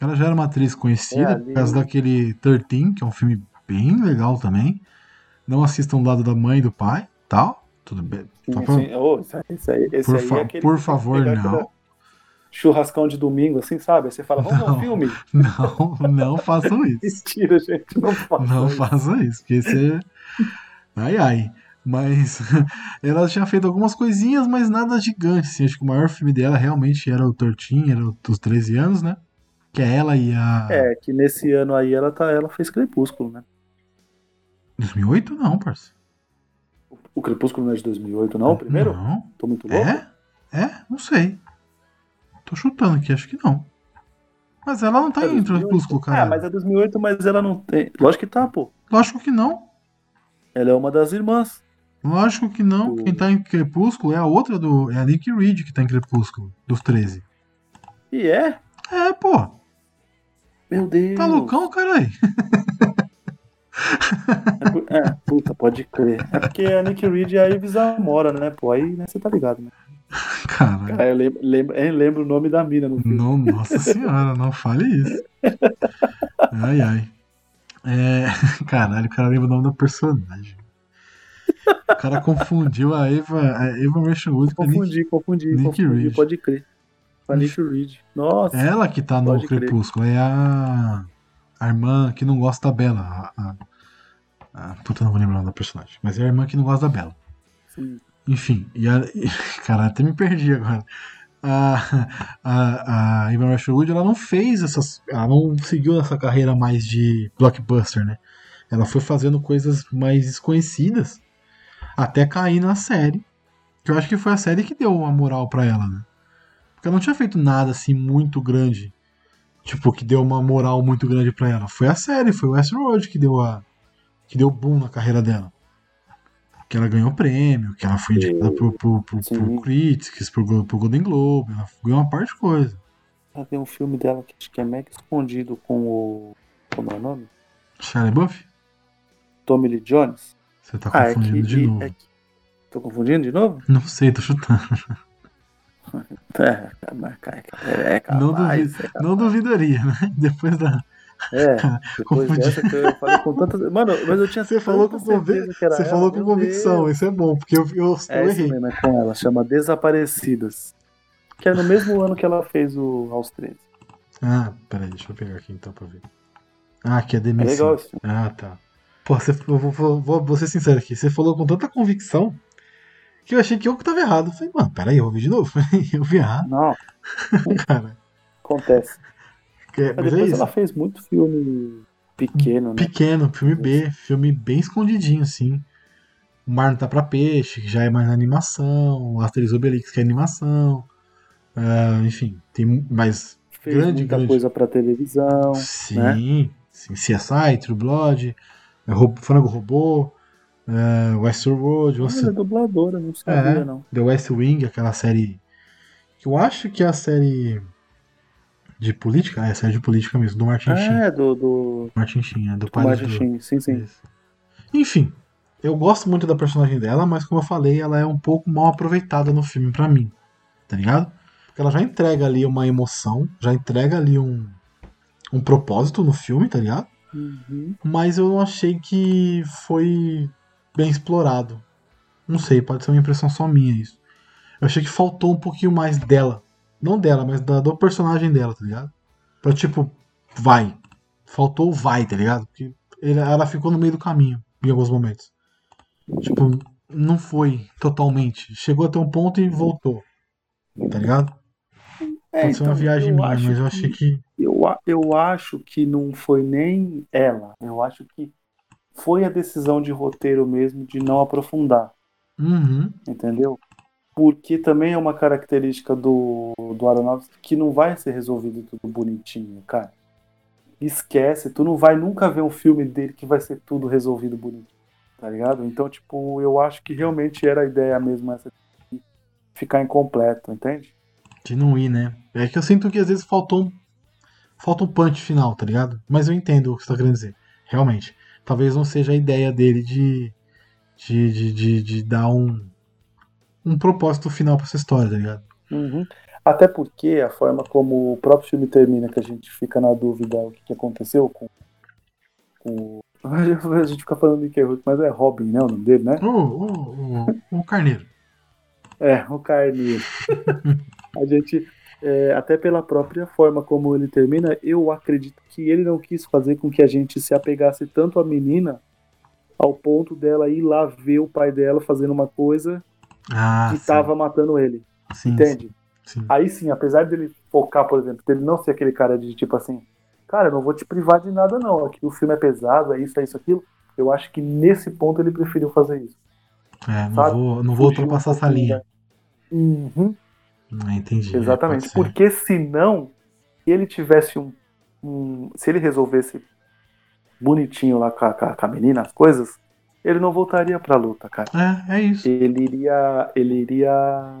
Ela já era uma atriz conhecida É, ali- por causa daquele 13, que é um filme bem legal também. Não assistam do lado da mãe e do pai, tal. Tudo bem. Sim, sim. Esse aí, aí, por, fa- é por favor, não. Churrascão de domingo, assim, sabe? Aí você fala, vamos ver Não. um filme? [laughs] [laughs] Não, não façam isso. Mentira, gente, não faça Não isso. façam isso, porque você. Ai, ai. Mas [laughs] ela tinha feito algumas coisinhas, mas nada gigante. Assim. Acho que o maior filme dela realmente era o 13, era o dos 13 anos, né? Que é ela e a. É, que nesse ano aí ela, tá, ela fez Crepúsculo, né? 2008? Não, parça. O Crepúsculo não é de 2008, não? O primeiro? Não. Tô muito louco? É? É? Não sei. Tô chutando aqui, acho que não. Mas ela não tá É em 2008? Crepúsculo, cara. Ah, mas é 2008, mas ela não tem. Lógico que tá, pô. Lógico que não. Ela é uma das irmãs. Lógico que não. Quem tá em Crepúsculo é a outra do. É a Nick Reed que tá em Crepúsculo, dos 13. E é? É, pô. Meu Deus. Tá loucão, caralho? É, é, puta, pode crer. É porque a Nick Reed e a Ives Amora, né, pô? Aí né, você tá ligado, né? [laughs] Caralho. Cara, eu lembro, lembro, eu lembro o nome da mina no filme. Não, nossa [laughs] senhora, não fale isso. Ai, ai. É, [laughs] caralho, o cara lembra o nome do personagem. O cara confundiu a Eva, a Eva Rachel Wood com a Nick. Confundi, confundi, Nick confundi, Reed. pode crer. Com a Nick Reed. Nossa. Ela que tá no Pode crer. Crepúsculo, é a, a irmã que não gosta da Bela. A, a, a- puta, não vou lembrar o nome da personagem. Mas é a irmã que não gosta da Bela. Sim. Enfim, e a. e- [laughs] Caralho, até me perdi agora. A, a, a Eva Rachel Wood, ela não fez essas. Ela não seguiu essa carreira mais de blockbuster, né? Ela foi fazendo coisas mais desconhecidas até cair na série. Que eu acho que foi a série que deu a moral pra ela, né? Porque ela não tinha feito nada assim muito grande. Tipo, que deu uma moral muito grande pra ela. Foi a série, foi o Westworld que deu a. que deu boom na carreira dela. Que ela ganhou prêmio, que ela foi indicada Sim. pro Critics, pro, Go- pro Golden Globe, ela ganhou uma parte de coisa. Ah, Tem um filme dela que acho que é mega escondido com o. Como é o nome? Shia LaBeouf? Tommy Lee Jones. Você tá Ah, é confundindo que. de novo. É que... Tô confundindo de novo? Não sei, tô chutando. [laughs] É, cara, é, é Não duvido- é. Não duvidaria, né? [laughs] Depois da. É, [laughs] depois Confundi. dessa que eu falei com tantas. Mano, mas eu tinha Você falou com, tanta convic... certeza que era Você falou com convicção, Deus. isso é bom, porque eu, eu, É eu errei. mesmo, é com ela. Chama Desaparecidas. Que é no mesmo ano que ela fez o Aos 13. Ah, peraí, deixa eu pegar aqui então pra ver. Ah, que é É demissão. legal esse filme. Ah, tá. Pô, você, eu vou, vou, vou, vou ser sincero aqui. Você falou com tanta convicção que eu achei que eu que tava errado. Eu falei, mano, peraí, eu vou ver de novo. [laughs] eu vi errado, Não, [laughs] cara. acontece. Que- Mas Mas é depois isso. ela fez muito filme pequeno, né? Pequeno, filme B, filme bem escondidinho, assim. O Mar não tá pra peixe, que já é mais animação. O Asterix Obelix, que é animação. Ah, enfim, tem mais. Fez grande, muita grande. coisa pra televisão. Sim, sim. CSI, True Blood, é, Frango Robô, é, Westworld, Ela você, é dubladora, não sabia, É. não. The West Wing, aquela série. Eu acho que é a série de política. É a série de política mesmo, do Martin Sheen. É, do, do Martin Sheen, é do do pai Martin do... Sheen, sim, sim. Enfim, eu gosto muito da personagem dela, mas como eu falei, ela é um pouco mal aproveitada no filme pra mim, tá ligado? Porque ela já entrega ali uma emoção, já entrega ali um, um propósito no filme, tá ligado? Uhum. Mas eu não achei que foi bem explorado. Não sei, pode ser uma impressão só minha isso. Eu achei que faltou um pouquinho mais dela Não dela, mas da, do personagem dela, tá ligado? Pra tipo, vai. Faltou o vai, tá ligado? Porque ele- ela ficou no meio do caminho em alguns momentos. Tipo, não foi totalmente. Chegou até um ponto e voltou. Tá ligado? É, Pode ser uma viagem minha, mas eu achei que. Eu, eu acho que não foi nem ela. Eu acho que foi a decisão de roteiro mesmo de não aprofundar, Uhum. entendeu? Porque também é uma característica do, do Aronofsky que não vai ser resolvido tudo bonitinho, cara. Esquece, tu não vai nunca ver um filme dele que vai ser tudo resolvido bonito, tá ligado? Então, tipo, eu acho que realmente era a ideia mesmo essa de ficar incompleto, entende? De não ir, né? É que eu sinto que às vezes faltou um. Falta um punch final, tá ligado? Mas eu entendo o que você tá querendo dizer. Realmente. Talvez não seja a ideia dele de. de, de, de, de dar um. Um propósito final pra essa história, tá ligado? Uhum. Até porque a forma como o próprio filme termina, que a gente fica na dúvida o que, aconteceu com, com. [laughs] A gente fica falando de que mas é Robin, né? O nome dele, né? Ô, ô, ô, o Carneiro. É, o Carneiro. a gente, é, até pela própria forma como ele termina, eu acredito que ele não quis fazer com que a gente se apegasse tanto à menina ao ponto dela ir lá ver o pai dela fazendo uma coisa Ah, que sim, tava matando ele, sim, entende? Sim. Aí sim, apesar dele focar, por exemplo, dele não ser aquele cara de tipo assim, cara, eu não vou te privar de nada não, aqui o filme é pesado, é isso, é isso, aquilo. Eu acho que nesse ponto ele preferiu fazer isso. É, não sabe? vou, não vou um ultrapassar essa linha. Uhum, Ah, entendi. é, exatamente. ser. Porque senão, se ele tivesse um, um- Se ele resolvesse bonitinho lá com a- com a menina, as coisas, ele não voltaria pra luta, cara. É, é isso. ele iria. Ele iria.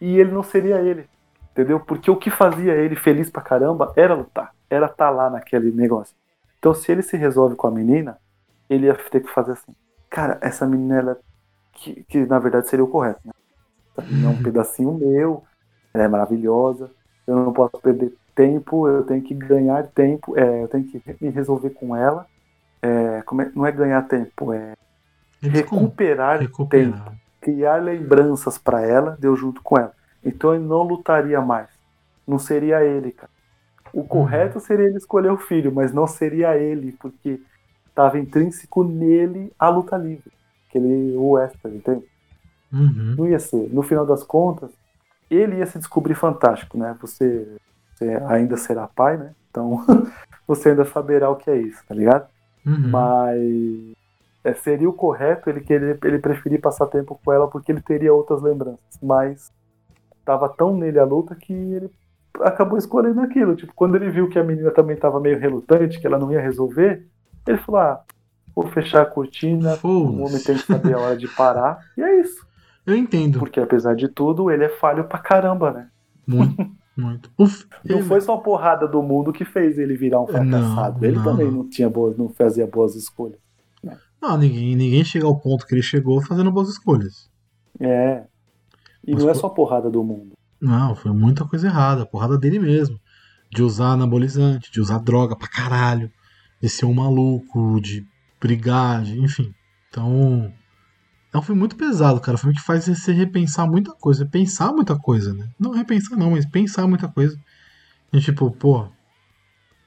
E ele não seria ele. Entendeu? Porque o que fazia ele feliz pra caramba era lutar. Era estar lá naquele negócio. Então, se ele se resolve com a menina, ele ia ter que fazer assim. Cara, essa menina, ela. Que, que na verdade seria o correto, né? É um [laughs] pedacinho meu. Ela é maravilhosa. Eu não posso perder tempo. Eu tenho que ganhar tempo. é, eu tenho que me resolver com ela. É, como é- não é ganhar tempo, é com- recuperar tempo recuperar. criar lembranças pra ela, deu junto com ela. Então ele não lutaria mais. Não seria ele, cara. O correto seria ele escolher o filho, mas não seria ele, porque estava intrínseco nele a luta livre. Aquele o Wester, entende? Uhum. Não ia ser. No final das contas, ele ia se descobrir fantástico, né? Você, você ainda será pai, né? Então [laughs] você ainda saberá o que é isso, tá ligado? Uhum. Mas é, seria o correto ele querer ele preferir passar tempo com ela porque ele teria outras lembranças. Mas tava tão nele a luta que ele acabou escolhendo aquilo. Tipo, quando ele viu que a menina também tava meio relutante, que ela não ia resolver, ele falou: ah, vou fechar a cortina, o homem tem que saber a hora de parar. E é isso. Eu entendo. Porque apesar de tudo, ele é falho pra caramba, né? Muito, muito. Uf, Não ele- foi só a porrada do mundo que fez ele virar um fracassado. Não, ele não. também não tinha boas, não fazia boas escolhas. Não, ninguém, ninguém chega ao ponto que ele chegou fazendo boas escolhas. É. E Mas não é só porrada do mundo. Não, foi muita coisa errada. Porrada dele mesmo. De usar anabolizante, de usar droga pra caralho. De ser um maluco, de brigar, de, enfim. Então. É um filme muito pesado, cara. É um filme que faz você repensar muita coisa. Pensar muita coisa, né? Não repensar, não, mas pensar muita coisa. E tipo, pô.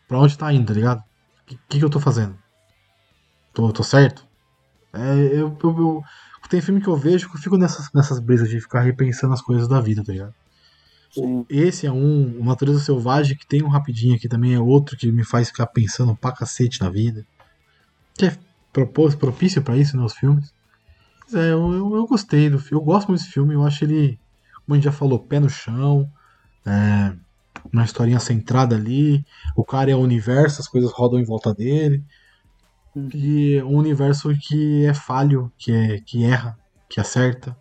Pra onde tá indo, tá ligado? O que, que, que eu tô fazendo? Tô, tô certo? É, eu, eu, eu- tem filme que eu vejo que eu fico nessas, nessas brisas de ficar repensando as coisas da vida, tá ligado? Sim. Esse é um, o Natureza Selvagem, que tem um rapidinho aqui também, é outro que me faz ficar pensando pra cacete na vida. Que é propício pra isso, né, os filmes. Mas é, eu, eu, eu gostei do filme, eu gosto muito desse filme, eu acho ele, como a gente já falou, pé no chão, é, uma historinha centrada ali, o cara é o universo, as coisas rodam em volta dele. Hum. E um universo que é falho, que, é, que erra, que acerta,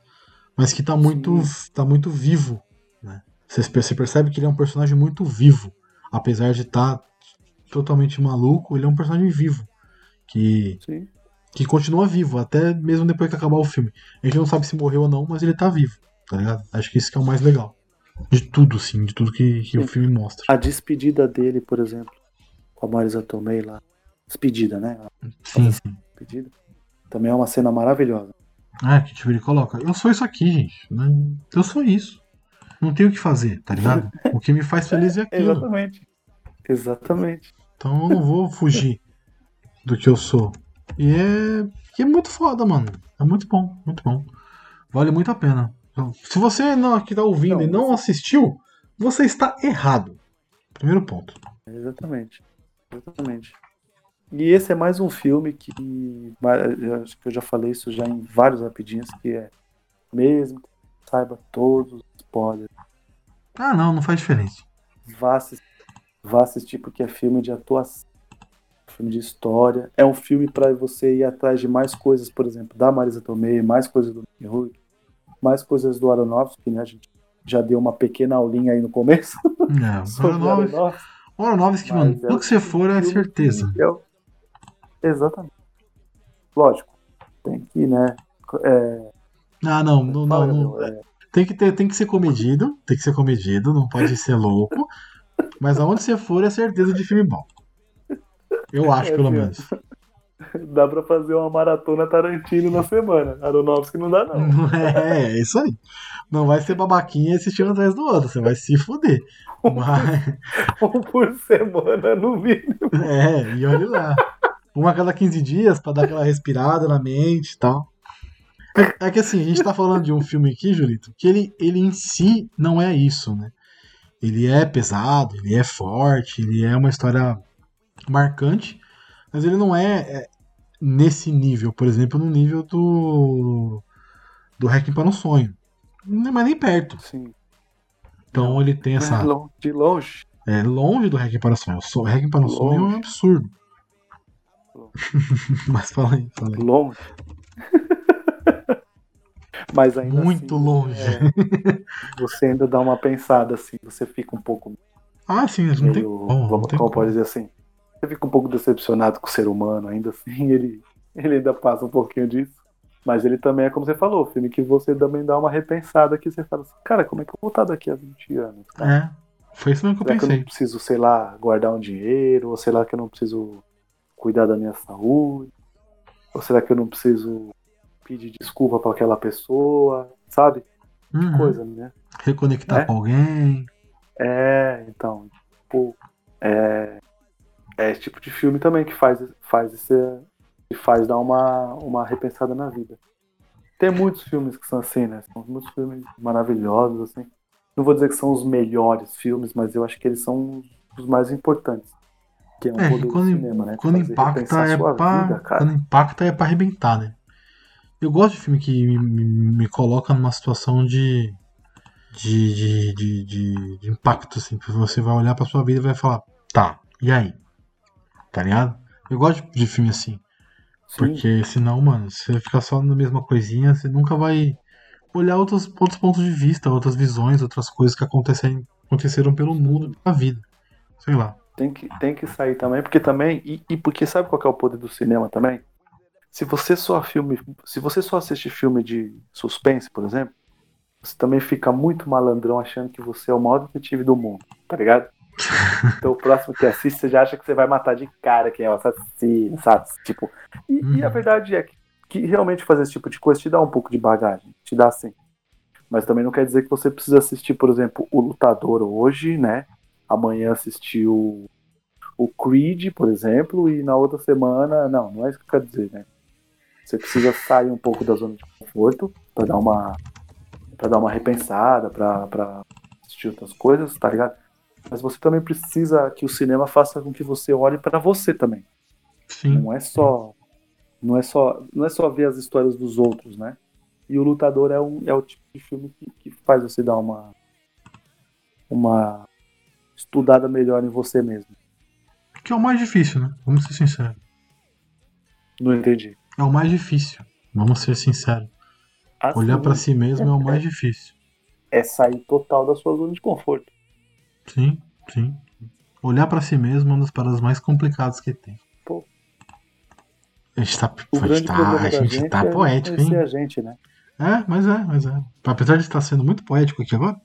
mas que tá muito, tá muito vivo. Né? Você, você percebe que ele é um personagem muito vivo, apesar de estar totalmente maluco, ele é um personagem vivo. Que, Sim. Que continua vivo, até mesmo depois que acabar o filme. A gente não sabe se morreu ou não, mas ele tá vivo, tá ligado? Acho que isso que é o mais legal. De tudo, sim, de tudo que, que o filme mostra. A despedida dele, por exemplo, com a Marisa Tomei lá. Despedida, né? Sim, sim. despedida. Também é uma cena maravilhosa. É, que tipo, ele coloca. Eu sou isso aqui, gente. né? Eu sou isso. Não tenho o que fazer, tá ligado? O que me faz feliz é [laughs] aquilo. Exatamente. Exatamente. Então eu não vou fugir do que eu sou. E é, e é muito foda, mano. É muito bom, muito bom. Vale muito a pena. Se você não que tá ouvindo Não, e não assistiu, você está errado. Primeiro ponto. Exatamente. Exatamente. E esse é mais um filme que. Acho que eu já falei isso já em vários rapidinhos, que é mesmo que saiba todos os spoilers, Ah, não, não faz diferença. vá assistir, vá assistir porque é filme de atuação, filme de história. É um filme para você ir atrás de mais coisas, por exemplo, da Marisa Tomei, mais coisas do Hulk, mais coisas do Aronofsky, né? A gente já deu uma pequena aulinha aí no começo. [laughs] É, sobre o Aronofsky, Aronofsky. Aronofsky, mano, é tudo o que você for é certeza. é o- Exatamente. Lógico, tem que, né? É, Ah, não, não, não, não. É, Tem que, ter, tem que ser comedido, tem que ser comedido, não pode ser louco. Mas aonde você for é certeza de filme bom. Eu acho, É, pelo menos. [laughs] dá pra fazer uma maratona Tarantino na semana. Aronofsky não dá, não. [laughs] É, é isso aí. Não vai ser babaquinha assistindo atrás do outro, você vai se fuder. [laughs] Mas, Um por semana no mínimo. é, e olha lá. Um a cada 15 dias pra dar aquela respirada na mente e tal. É, é que assim, a gente tá falando de um filme aqui, Julito, que ele, ele em si não é isso, né? Ele é pesado, ele é forte, ele é uma história marcante, mas ele não é, é nesse nível, por exemplo, no nível do do Hacking para um Sonho. Não é mais nem perto. Sim. Então ele tem essa. De longe. É longe do Hacking para o Sonho. O Hacking para o Sonho é um absurdo. [laughs] Mas fala aí, fala aí. Longe. [laughs] Mas ainda Muito assim, longe. é, você ainda dá uma pensada assim, você fica um pouco Ah, sim, não tem como. Não vamos- tem como. pode dizer assim, você fica um pouco decepcionado com o ser humano, ainda assim ele, ele ainda passa um pouquinho disso. Mas ele também é como você falou, filme que você também dá uma repensada que você fala assim, cara, como é que eu vou estar daqui a 20 anos? cara? É. Foi isso mesmo que eu Será que eu não pensei. preciso, sei lá, guardar um dinheiro? Ou será que eu não preciso cuidar da minha saúde? Ou será que eu não preciso pedir desculpa para aquela pessoa? Sabe? Uhum. Coisa, né? Reconectar É? com alguém. É, então, tipo, é, é esse tipo de filme também que faz, faz esse, que faz dar uma, uma repensada na vida. Tem muitos filmes que são assim, né? São muitos filmes maravilhosos, assim. Não vou dizer que são os melhores filmes, mas eu acho que eles são os mais importantes. Que é um É, quando, cinema, né? De quando impacta é pra. vida, quando impacta é pra arrebentar, né? Eu gosto de filme que me, me, me coloca numa situação de. De, de, de, de, de impacto, assim. Você vai olhar pra sua vida e vai falar, tá, e aí? Tá ligado? Eu gosto de, filme assim. Sim, Porque senão, mano, você ficar só na mesma coisinha, você nunca vai olhar outros, outros pontos de vista, outras visões, outras coisas que acontecem, aconteceram pelo mundo, pela vida. Sei lá. tem que, tem que sair também, porque também. E, e porque sabe qual que é o poder do cinema também? Se você só filme. Se você só assiste filme de suspense, por exemplo, você também fica muito malandrão achando que você é o maior detetive do mundo, tá ligado? Então o próximo que assiste, você já acha que você vai matar de cara quem é o assassino, sabe? Tipo. E, e a Uhum. verdade é que, que realmente fazer esse tipo de coisa te dá um pouco de bagagem. Te dá sim. Mas também não quer dizer que você precisa assistir, por exemplo, O Lutador hoje, né? Amanhã assistir o, o Creed, por exemplo, e na outra semana. Não, não é isso que eu quero dizer, né? Você precisa sair um pouco da zona de conforto para dar uma para dar uma repensada, para assistir outras coisas, tá ligado? Mas você também precisa que o cinema faça com que você olhe para você também. Sim. Não é só não é só não é só ver as histórias dos outros, né? E o Lutador é, um, é o tipo de filme que, que faz você dar uma uma estudada melhor em você mesmo. Que é o mais difícil, né? Vamos ser sinceros. Não entendi. É o mais difícil. Vamos ser sinceros. Assim, Olhar pra si mesmo é o mais difícil. é sair total da sua zona de conforto. Sim, sim. Olhar pra si mesmo é uma das paradas mais complicadas que tem. Pô. A gente tá, O a gente tá, a gente gente tá é poético, hein? a gente, né? É, mas é, mas é. Apesar de estar sendo muito poético aqui agora.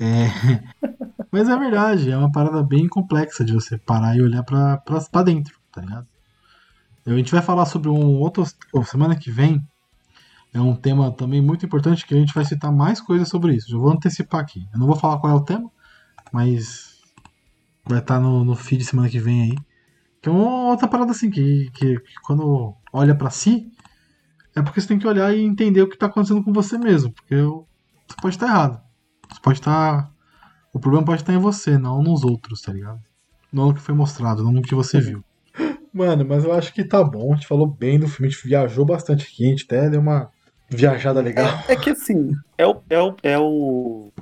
É. [laughs] mas é verdade, é uma parada bem complexa de você parar e olhar pra, pra, pra dentro, tá ligado? A gente vai falar sobre um outro. Semana que vem, é um tema também muito importante que a gente vai citar mais coisas sobre isso. Já vou antecipar aqui. Eu não vou falar qual é o tema, mas vai estar no, no feed semana que vem aí. Que é uma outra parada assim, que, que, que quando olha pra si, é porque você tem que olhar e entender o que tá acontecendo com você mesmo. Porque você pode estar errado. Você pode estar. O problema pode estar em você, não nos outros, tá ligado? Não no que foi mostrado, não no que você viu. [laughs] Mano, mas eu acho que tá bom. A gente falou bem do filme, a gente viajou bastante aqui, a gente até deu uma viajada legal. É, é que assim, é o, é o, é o,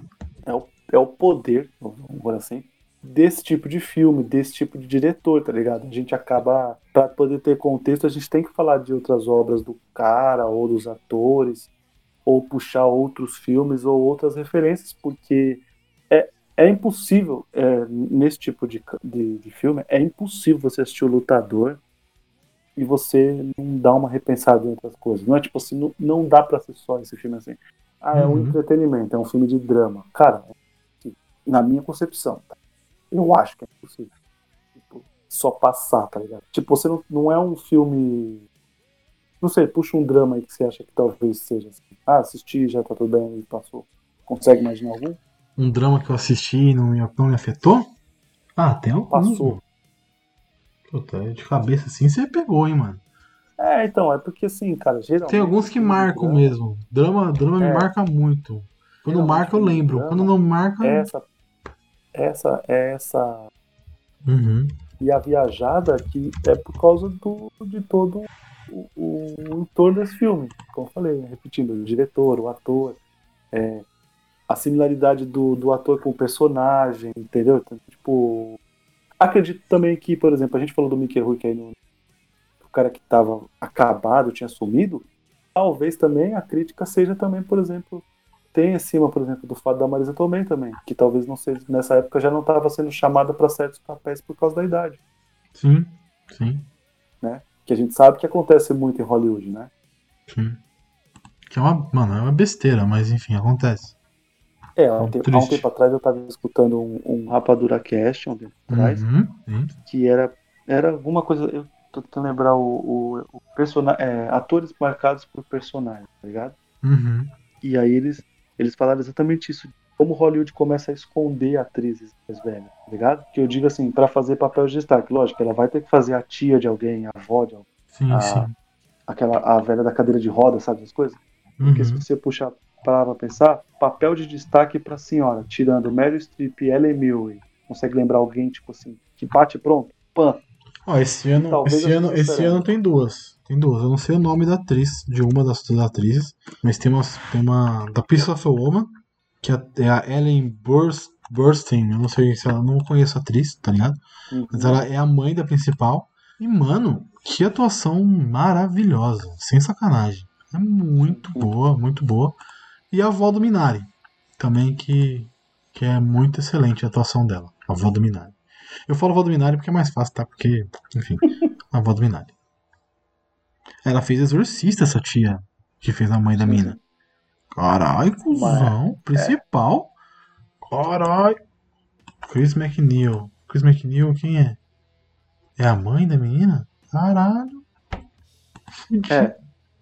é o, é o poder, vamos dizer assim, desse tipo de filme, desse tipo de diretor, tá ligado? A gente acaba, para poder ter contexto, a gente tem que falar de outras obras do cara ou dos atores, ou puxar outros filmes ou outras referências, porque é, é impossível, é, nesse tipo de, de, de filme, é impossível você assistir o Lutador e você não dar uma repensada em outras coisas. Não é tipo assim, não, não dá para ser só esse filme assim. Ah, é um Uhum. entretenimento, é um filme de drama. Cara, na minha concepção, tá? eu acho que é impossível. Tipo, só passar, tá ligado? Tipo, você não, não é um filme. Não sei, puxa um drama aí que você acha que talvez seja assim. Ah, assisti, já tá tudo bem e passou. Consegue imaginar algum? Um drama que eu assisti e não me, não me afetou? Ah, tem alguns. Passou. Puta, de cabeça assim você pegou, hein, mano. É, então, é porque assim, cara, geralmente. Tem alguns que marcam drama, mesmo. Drama, drama me É. marca muito. Quando marca, eu lembro. drama, Quando não marca. Essa. Essa, essa Uhum. E a viajada que é por causa do, de todo o, o, o entorno desse filme. Como eu falei, né, repetindo, o diretor, o ator, é, a similaridade do, do ator com o personagem, entendeu? Então, tipo, acredito também que, por exemplo, a gente falou do Mickey Rourke aí no o cara que estava acabado, tinha sumido, talvez também a crítica seja também, por exemplo, tem acima, por exemplo, do fato da Marisa Tomei também, que talvez não seja, nessa época já não estava sendo chamada para certos papéis por causa da idade Sim, sim, que a gente sabe que acontece muito em Hollywood, né? sim. Que é uma. Mano, é uma besteira, mas enfim, acontece. É, há um, Muito tempo, há um tempo atrás eu estava escutando um, um Rapadura Cast, um tempo atrás, Uhum, que era, era alguma coisa, eu tô tentando lembrar o, o, o é, atores marcados por personagens, tá ligado? Uhum. E aí eles, eles falaram exatamente isso, como Hollywood começa a esconder atrizes mais velhas, tá ligado? Que eu digo assim, para fazer papel de destaque, lógico, ela vai ter que fazer a tia de alguém, a avó de alguém, Sim, Ah, sim. aquela, a velha da cadeira de roda, sabe essas coisas? Porque se Uhum. você puxar parar pra pensar, papel de destaque pra senhora, tirando Meryl Streep e Ellen Mirren, consegue lembrar alguém, tipo assim, que bate pronto? Pan. Ó, esse ano, Talvez esse ano, esse ano tem duas. Tem duas. Eu não sei o nome da atriz, de uma das duas atrizes, mas tem, umas, tem uma da Piece of a Woman, que é é a Ellen Burst, Burstyn. Eu não sei se ela não conheço a atriz, tá ligado? Uhum. Mas ela é a mãe da principal. E, mano, que atuação maravilhosa. Sem sacanagem. É muito Sim. boa, muito boa. E a avó do Minari. Também que, que é muito excelente a atuação dela. A avó do Minari. Eu falo avó do Minari porque é mais fácil, tá? Porque, enfim, [laughs] a avó do Minari. Ela fez Exorcista, essa tia que fez a mãe da mina. Caralho, cuzão. Principal. Caralho. Chris McNeil. Chris McNeil, quem é? É a mãe da menina? Caralho. É.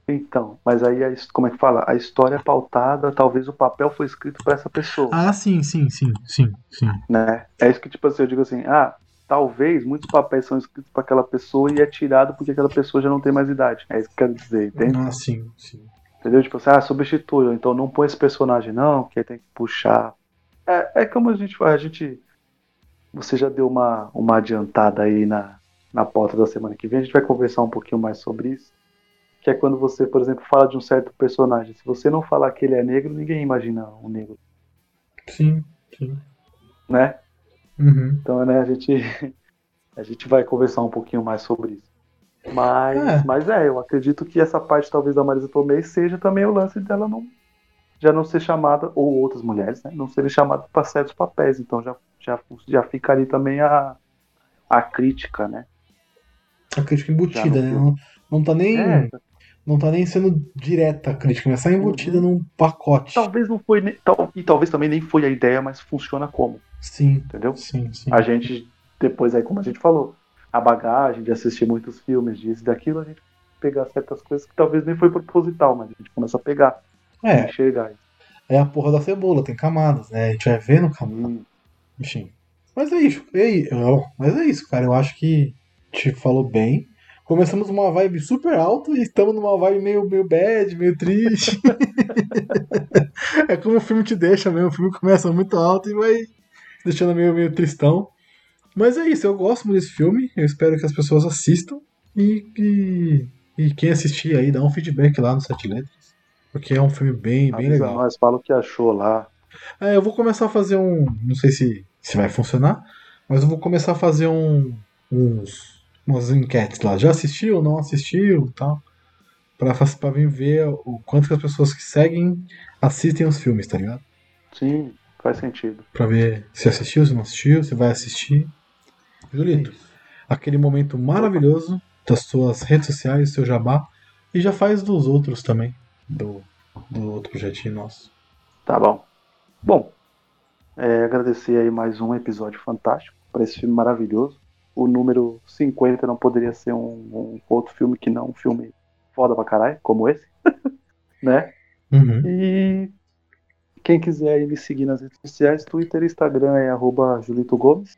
Então, mas aí, como é que fala? A história é pautada, talvez o papel foi escrito pra essa pessoa, Ah, sim, sim, sim, sim, sim. né? É isso que, tipo assim, eu digo assim, ah, talvez muitos papéis são escritos pra aquela pessoa e é tirado porque aquela pessoa já não tem mais idade. É isso que eu quero dizer, entende? Ah, sim, sim. Entendeu? Tipo assim, ah, substitui, então não põe esse personagem não, que aí tem que puxar. É, é como a gente faz, a gente. Você já deu uma, uma adiantada aí na, na pauta da semana que vem, a gente vai conversar um pouquinho mais sobre isso. Que é quando você, por exemplo, fala de um certo personagem. Se você não falar que ele é negro, ninguém imagina um negro, Sim, sim. né? Uhum. Então, né, a gente, [laughs] a gente vai conversar um pouquinho mais sobre isso. Mas É. mas é, eu acredito que essa parte talvez da Marisa Tomei seja também o lance dela não já não ser chamada, ou outras mulheres, né, não serem chamadas para certos papéis. Então já, já, já fica ali também a, a crítica, né? A crítica embutida, Já né? não- Não, não tá nem. É, Não tá nem sendo direta a crítica, mas tá embutida num pacote. talvez não foi, tal, e talvez também nem foi a ideia, mas funciona como, Sim, entendeu? sim, sim. A gente, depois aí, como a gente falou, a bagagem de assistir muitos filmes, disso e daquilo, a gente pegar certas coisas que talvez nem foi proposital, mas a gente começa a pegar, É, enxergar. é a porra da cebola, tem camadas, né? A gente vai vendo camadas. Hum, Enfim. Mas é isso. E aí, eu- mas é isso, cara. Eu acho que te falou bem. Começamos uma vibe super alta e estamos numa vibe meio, meio bad, meio triste. [laughs] é como o filme te deixa mesmo. O filme começa muito alto e vai deixando meio, meio tristão. Mas é isso, eu gosto muito desse filme. Eu espero que as pessoas assistam. E, e, e quem assistir aí, dá um feedback lá no Sete Letras. Porque é um filme bem, bem avisa legal. nós, fala o que achou lá. É, eu vou começar a fazer um. Não sei se, se vai funcionar, mas eu vou começar a fazer um, uns, umas enquetes lá. Já assistiu, não assistiu e tal. Pra, pra vir ver o quanto que as pessoas que seguem assistem os filmes, tá ligado? Sim, faz sentido. Pra ver se assistiu, se não assistiu, se vai assistir. Julito, aquele momento maravilhoso das suas redes sociais, seu jabá. E já faz dos outros também. Do, do outro projetinho nosso. Tá bom. Bom, é, agradecer aí mais um episódio fantástico para esse filme maravilhoso. O número 50 não poderia ser um, um outro filme que não um filme foda pra caralho, como esse, [laughs] né? Uhum. E quem quiser me seguir nas redes sociais, Twitter e Instagram é arroba Julito Gomes,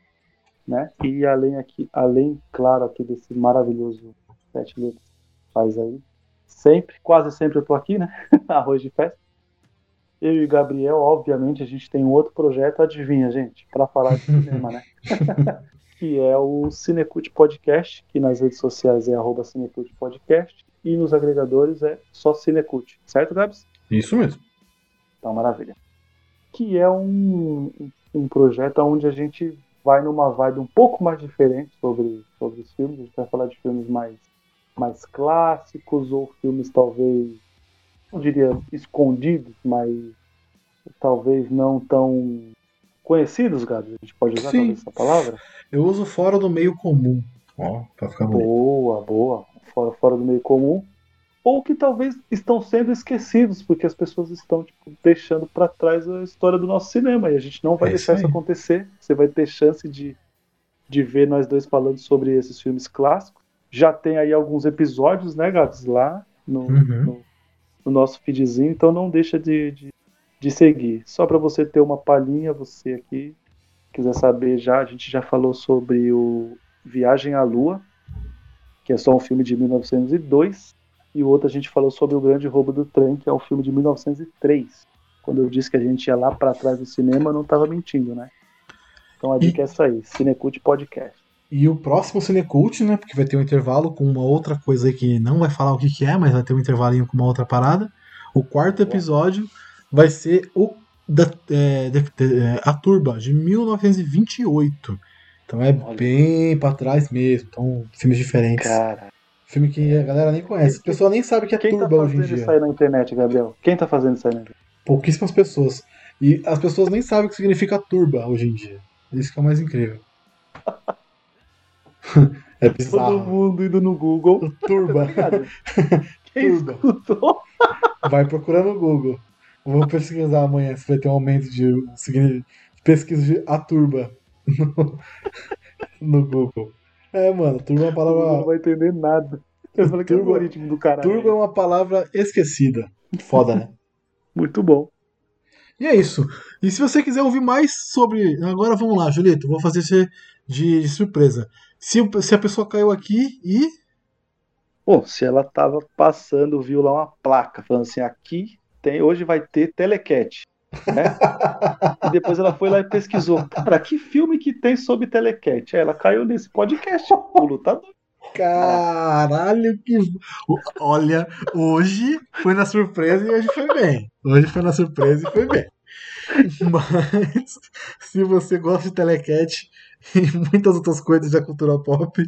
né? E além aqui, além, claro, aqui desse maravilhoso sete letras faz aí. Sempre, quase sempre eu tô aqui, né? [laughs] Arroz de festa. Eu e o Gabriel, obviamente, a gente tem um outro projeto, adivinha, gente, para falar de cinema, né? [laughs] que é o Cinecult Podcast, que nas redes sociais é arroba Cinecult Podcast e nos agregadores é só Cinecult, certo, Gabs? Isso mesmo. Então, maravilha. Que é um, um projeto onde a gente vai numa vibe um pouco mais diferente sobre, sobre os filmes. A gente vai falar de filmes mais, mais clássicos ou filmes talvez, não diria escondidos, mas talvez não tão conhecidos, Gabi. A gente pode usar Sim. essa palavra? Eu uso fora do meio comum. Ó, pra ficar bonito. Boa, boa. Fora, fora do meio comum. Ou que talvez estão sendo esquecidos, porque as pessoas estão tipo, deixando para trás a história do nosso cinema. E a gente não vai É deixar isso isso acontecer. Você vai ter chance de, de ver nós dois falando sobre esses filmes clássicos. Já tem aí alguns episódios, né, Gabs, lá no, Uhum. no, no nosso feedzinho, então não deixa de, de, de seguir. Só para você ter uma palhinha, você aqui quiser saber já, a gente já falou sobre o Viagem à Lua, que é só um filme de 1902, e o outro a gente falou sobre o Grande Roubo do Trem, que é um filme de 1903. Quando eu disse que a gente ia lá para trás do cinema, eu não estava mentindo, né? Então a dica é essa aí, Cinecult Podcast. E o próximo Cinecult, né? Porque vai ter um intervalo com uma outra coisa aí que não vai falar o que, que é, mas vai ter um intervalinho com uma outra parada. O quarto episódio vai ser o da, é, de- de- é, A Turba, de 1928. Então é Olha. bem pra trás mesmo. Então, filmes diferentes. Cara, Filme que a galera nem conhece. A pessoa nem sabe que é quem tá Turba hoje em fazendo dia. isso aí na internet, Gabriel? Quem tá fazendo isso aí na internet? Pouquíssimas pessoas. E as pessoas nem sabem o que significa turba hoje em dia. Isso que é o mais incrível. [laughs] é Todo bizarro. mundo indo no Google. Turba. [laughs] [laughs] Quem Turba. escutou? Vai procurar no Google. Vou pesquisar amanhã se vai ter um aumento de pesquisa de a turba no, no Google. É, mano, turba é uma mundo Não palavra. vai entender nada. Eu falei que é Turbo- algoritmo do caralho. Turba é uma palavra esquecida. Foda, né? Muito bom. E é isso. E se você quiser ouvir mais sobre. Agora vamos lá, Julito. Vou fazer você de, de surpresa. Se, se a pessoa caiu aqui e. Bom, se ela tava passando, viu lá uma placa falando assim, aqui tem, hoje vai ter telecat. Né? e depois ela foi lá e pesquisou. Cara, que filme que tem sobre telecat? Ela caiu nesse podcast, o lutador. Caralho, que. Olha, hoje foi na surpresa e hoje foi bem. Hoje foi na surpresa e foi bem. Mas, se você gosta de Telecat e muitas outras coisas da cultura pop,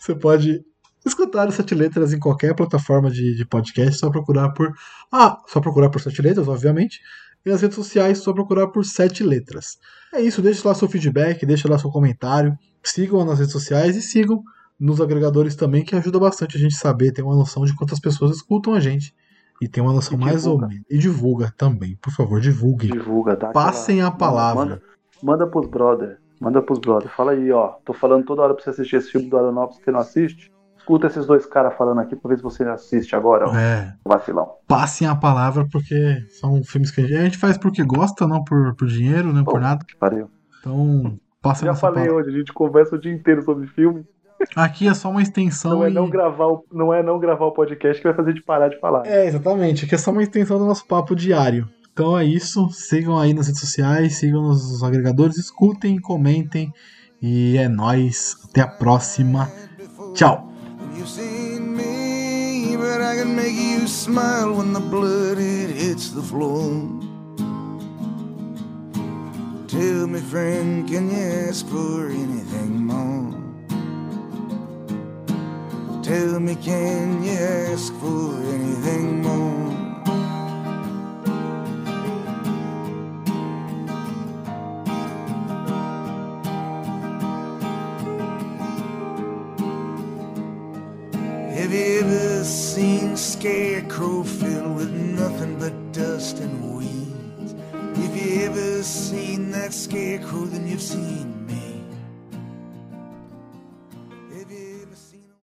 você pode escutar as Sete Letras em qualquer plataforma de, de podcast, só procurar por. Ah, só procurar por Sete Letras, obviamente. E nas redes sociais, só procurar por Sete Letras. É isso, deixe lá seu feedback, deixe lá seu comentário. Sigam nas redes sociais e sigam nos agregadores também, que ajuda bastante a gente saber, ter uma noção de quantas pessoas escutam a gente. E ter uma noção mais ou menos. E divulga também, por favor, divulgue. Divulga, dá Passem aquela- a palavra. Manda, manda pros brother. Manda pros brother. Fala aí, ó. Tô falando toda hora pra você assistir esse filme do Aronofsky que você não assiste. Escuta esses dois caras falando aqui pra ver se você assiste agora, ó. É, Vacilão. passem a palavra porque são filmes que a gente, a gente faz porque gosta, não por, por dinheiro, não por Pô, nada. que pariu. Então, passem Já falei palavra. hoje, a gente conversa o dia inteiro sobre filme. Aqui é só uma extensão Não é e- não gravar, o, não é não gravar o podcast que vai fazer a gente parar de falar. É, exatamente. Aqui é só uma extensão do nosso papo diário. Então é isso. Sigam aí nas redes sociais, sigam nos agregadores, escutem, comentem. E é nóis. Até a próxima. Tchau. You've seen me, but I can make you smile when the blood it hits the floor. Tell me, friend, can you ask for anything more? Tell me, can you ask for anything more? You ever seen scarecrow filled with nothing but dust and weeds? If you ever seen that scarecrow, then you've seen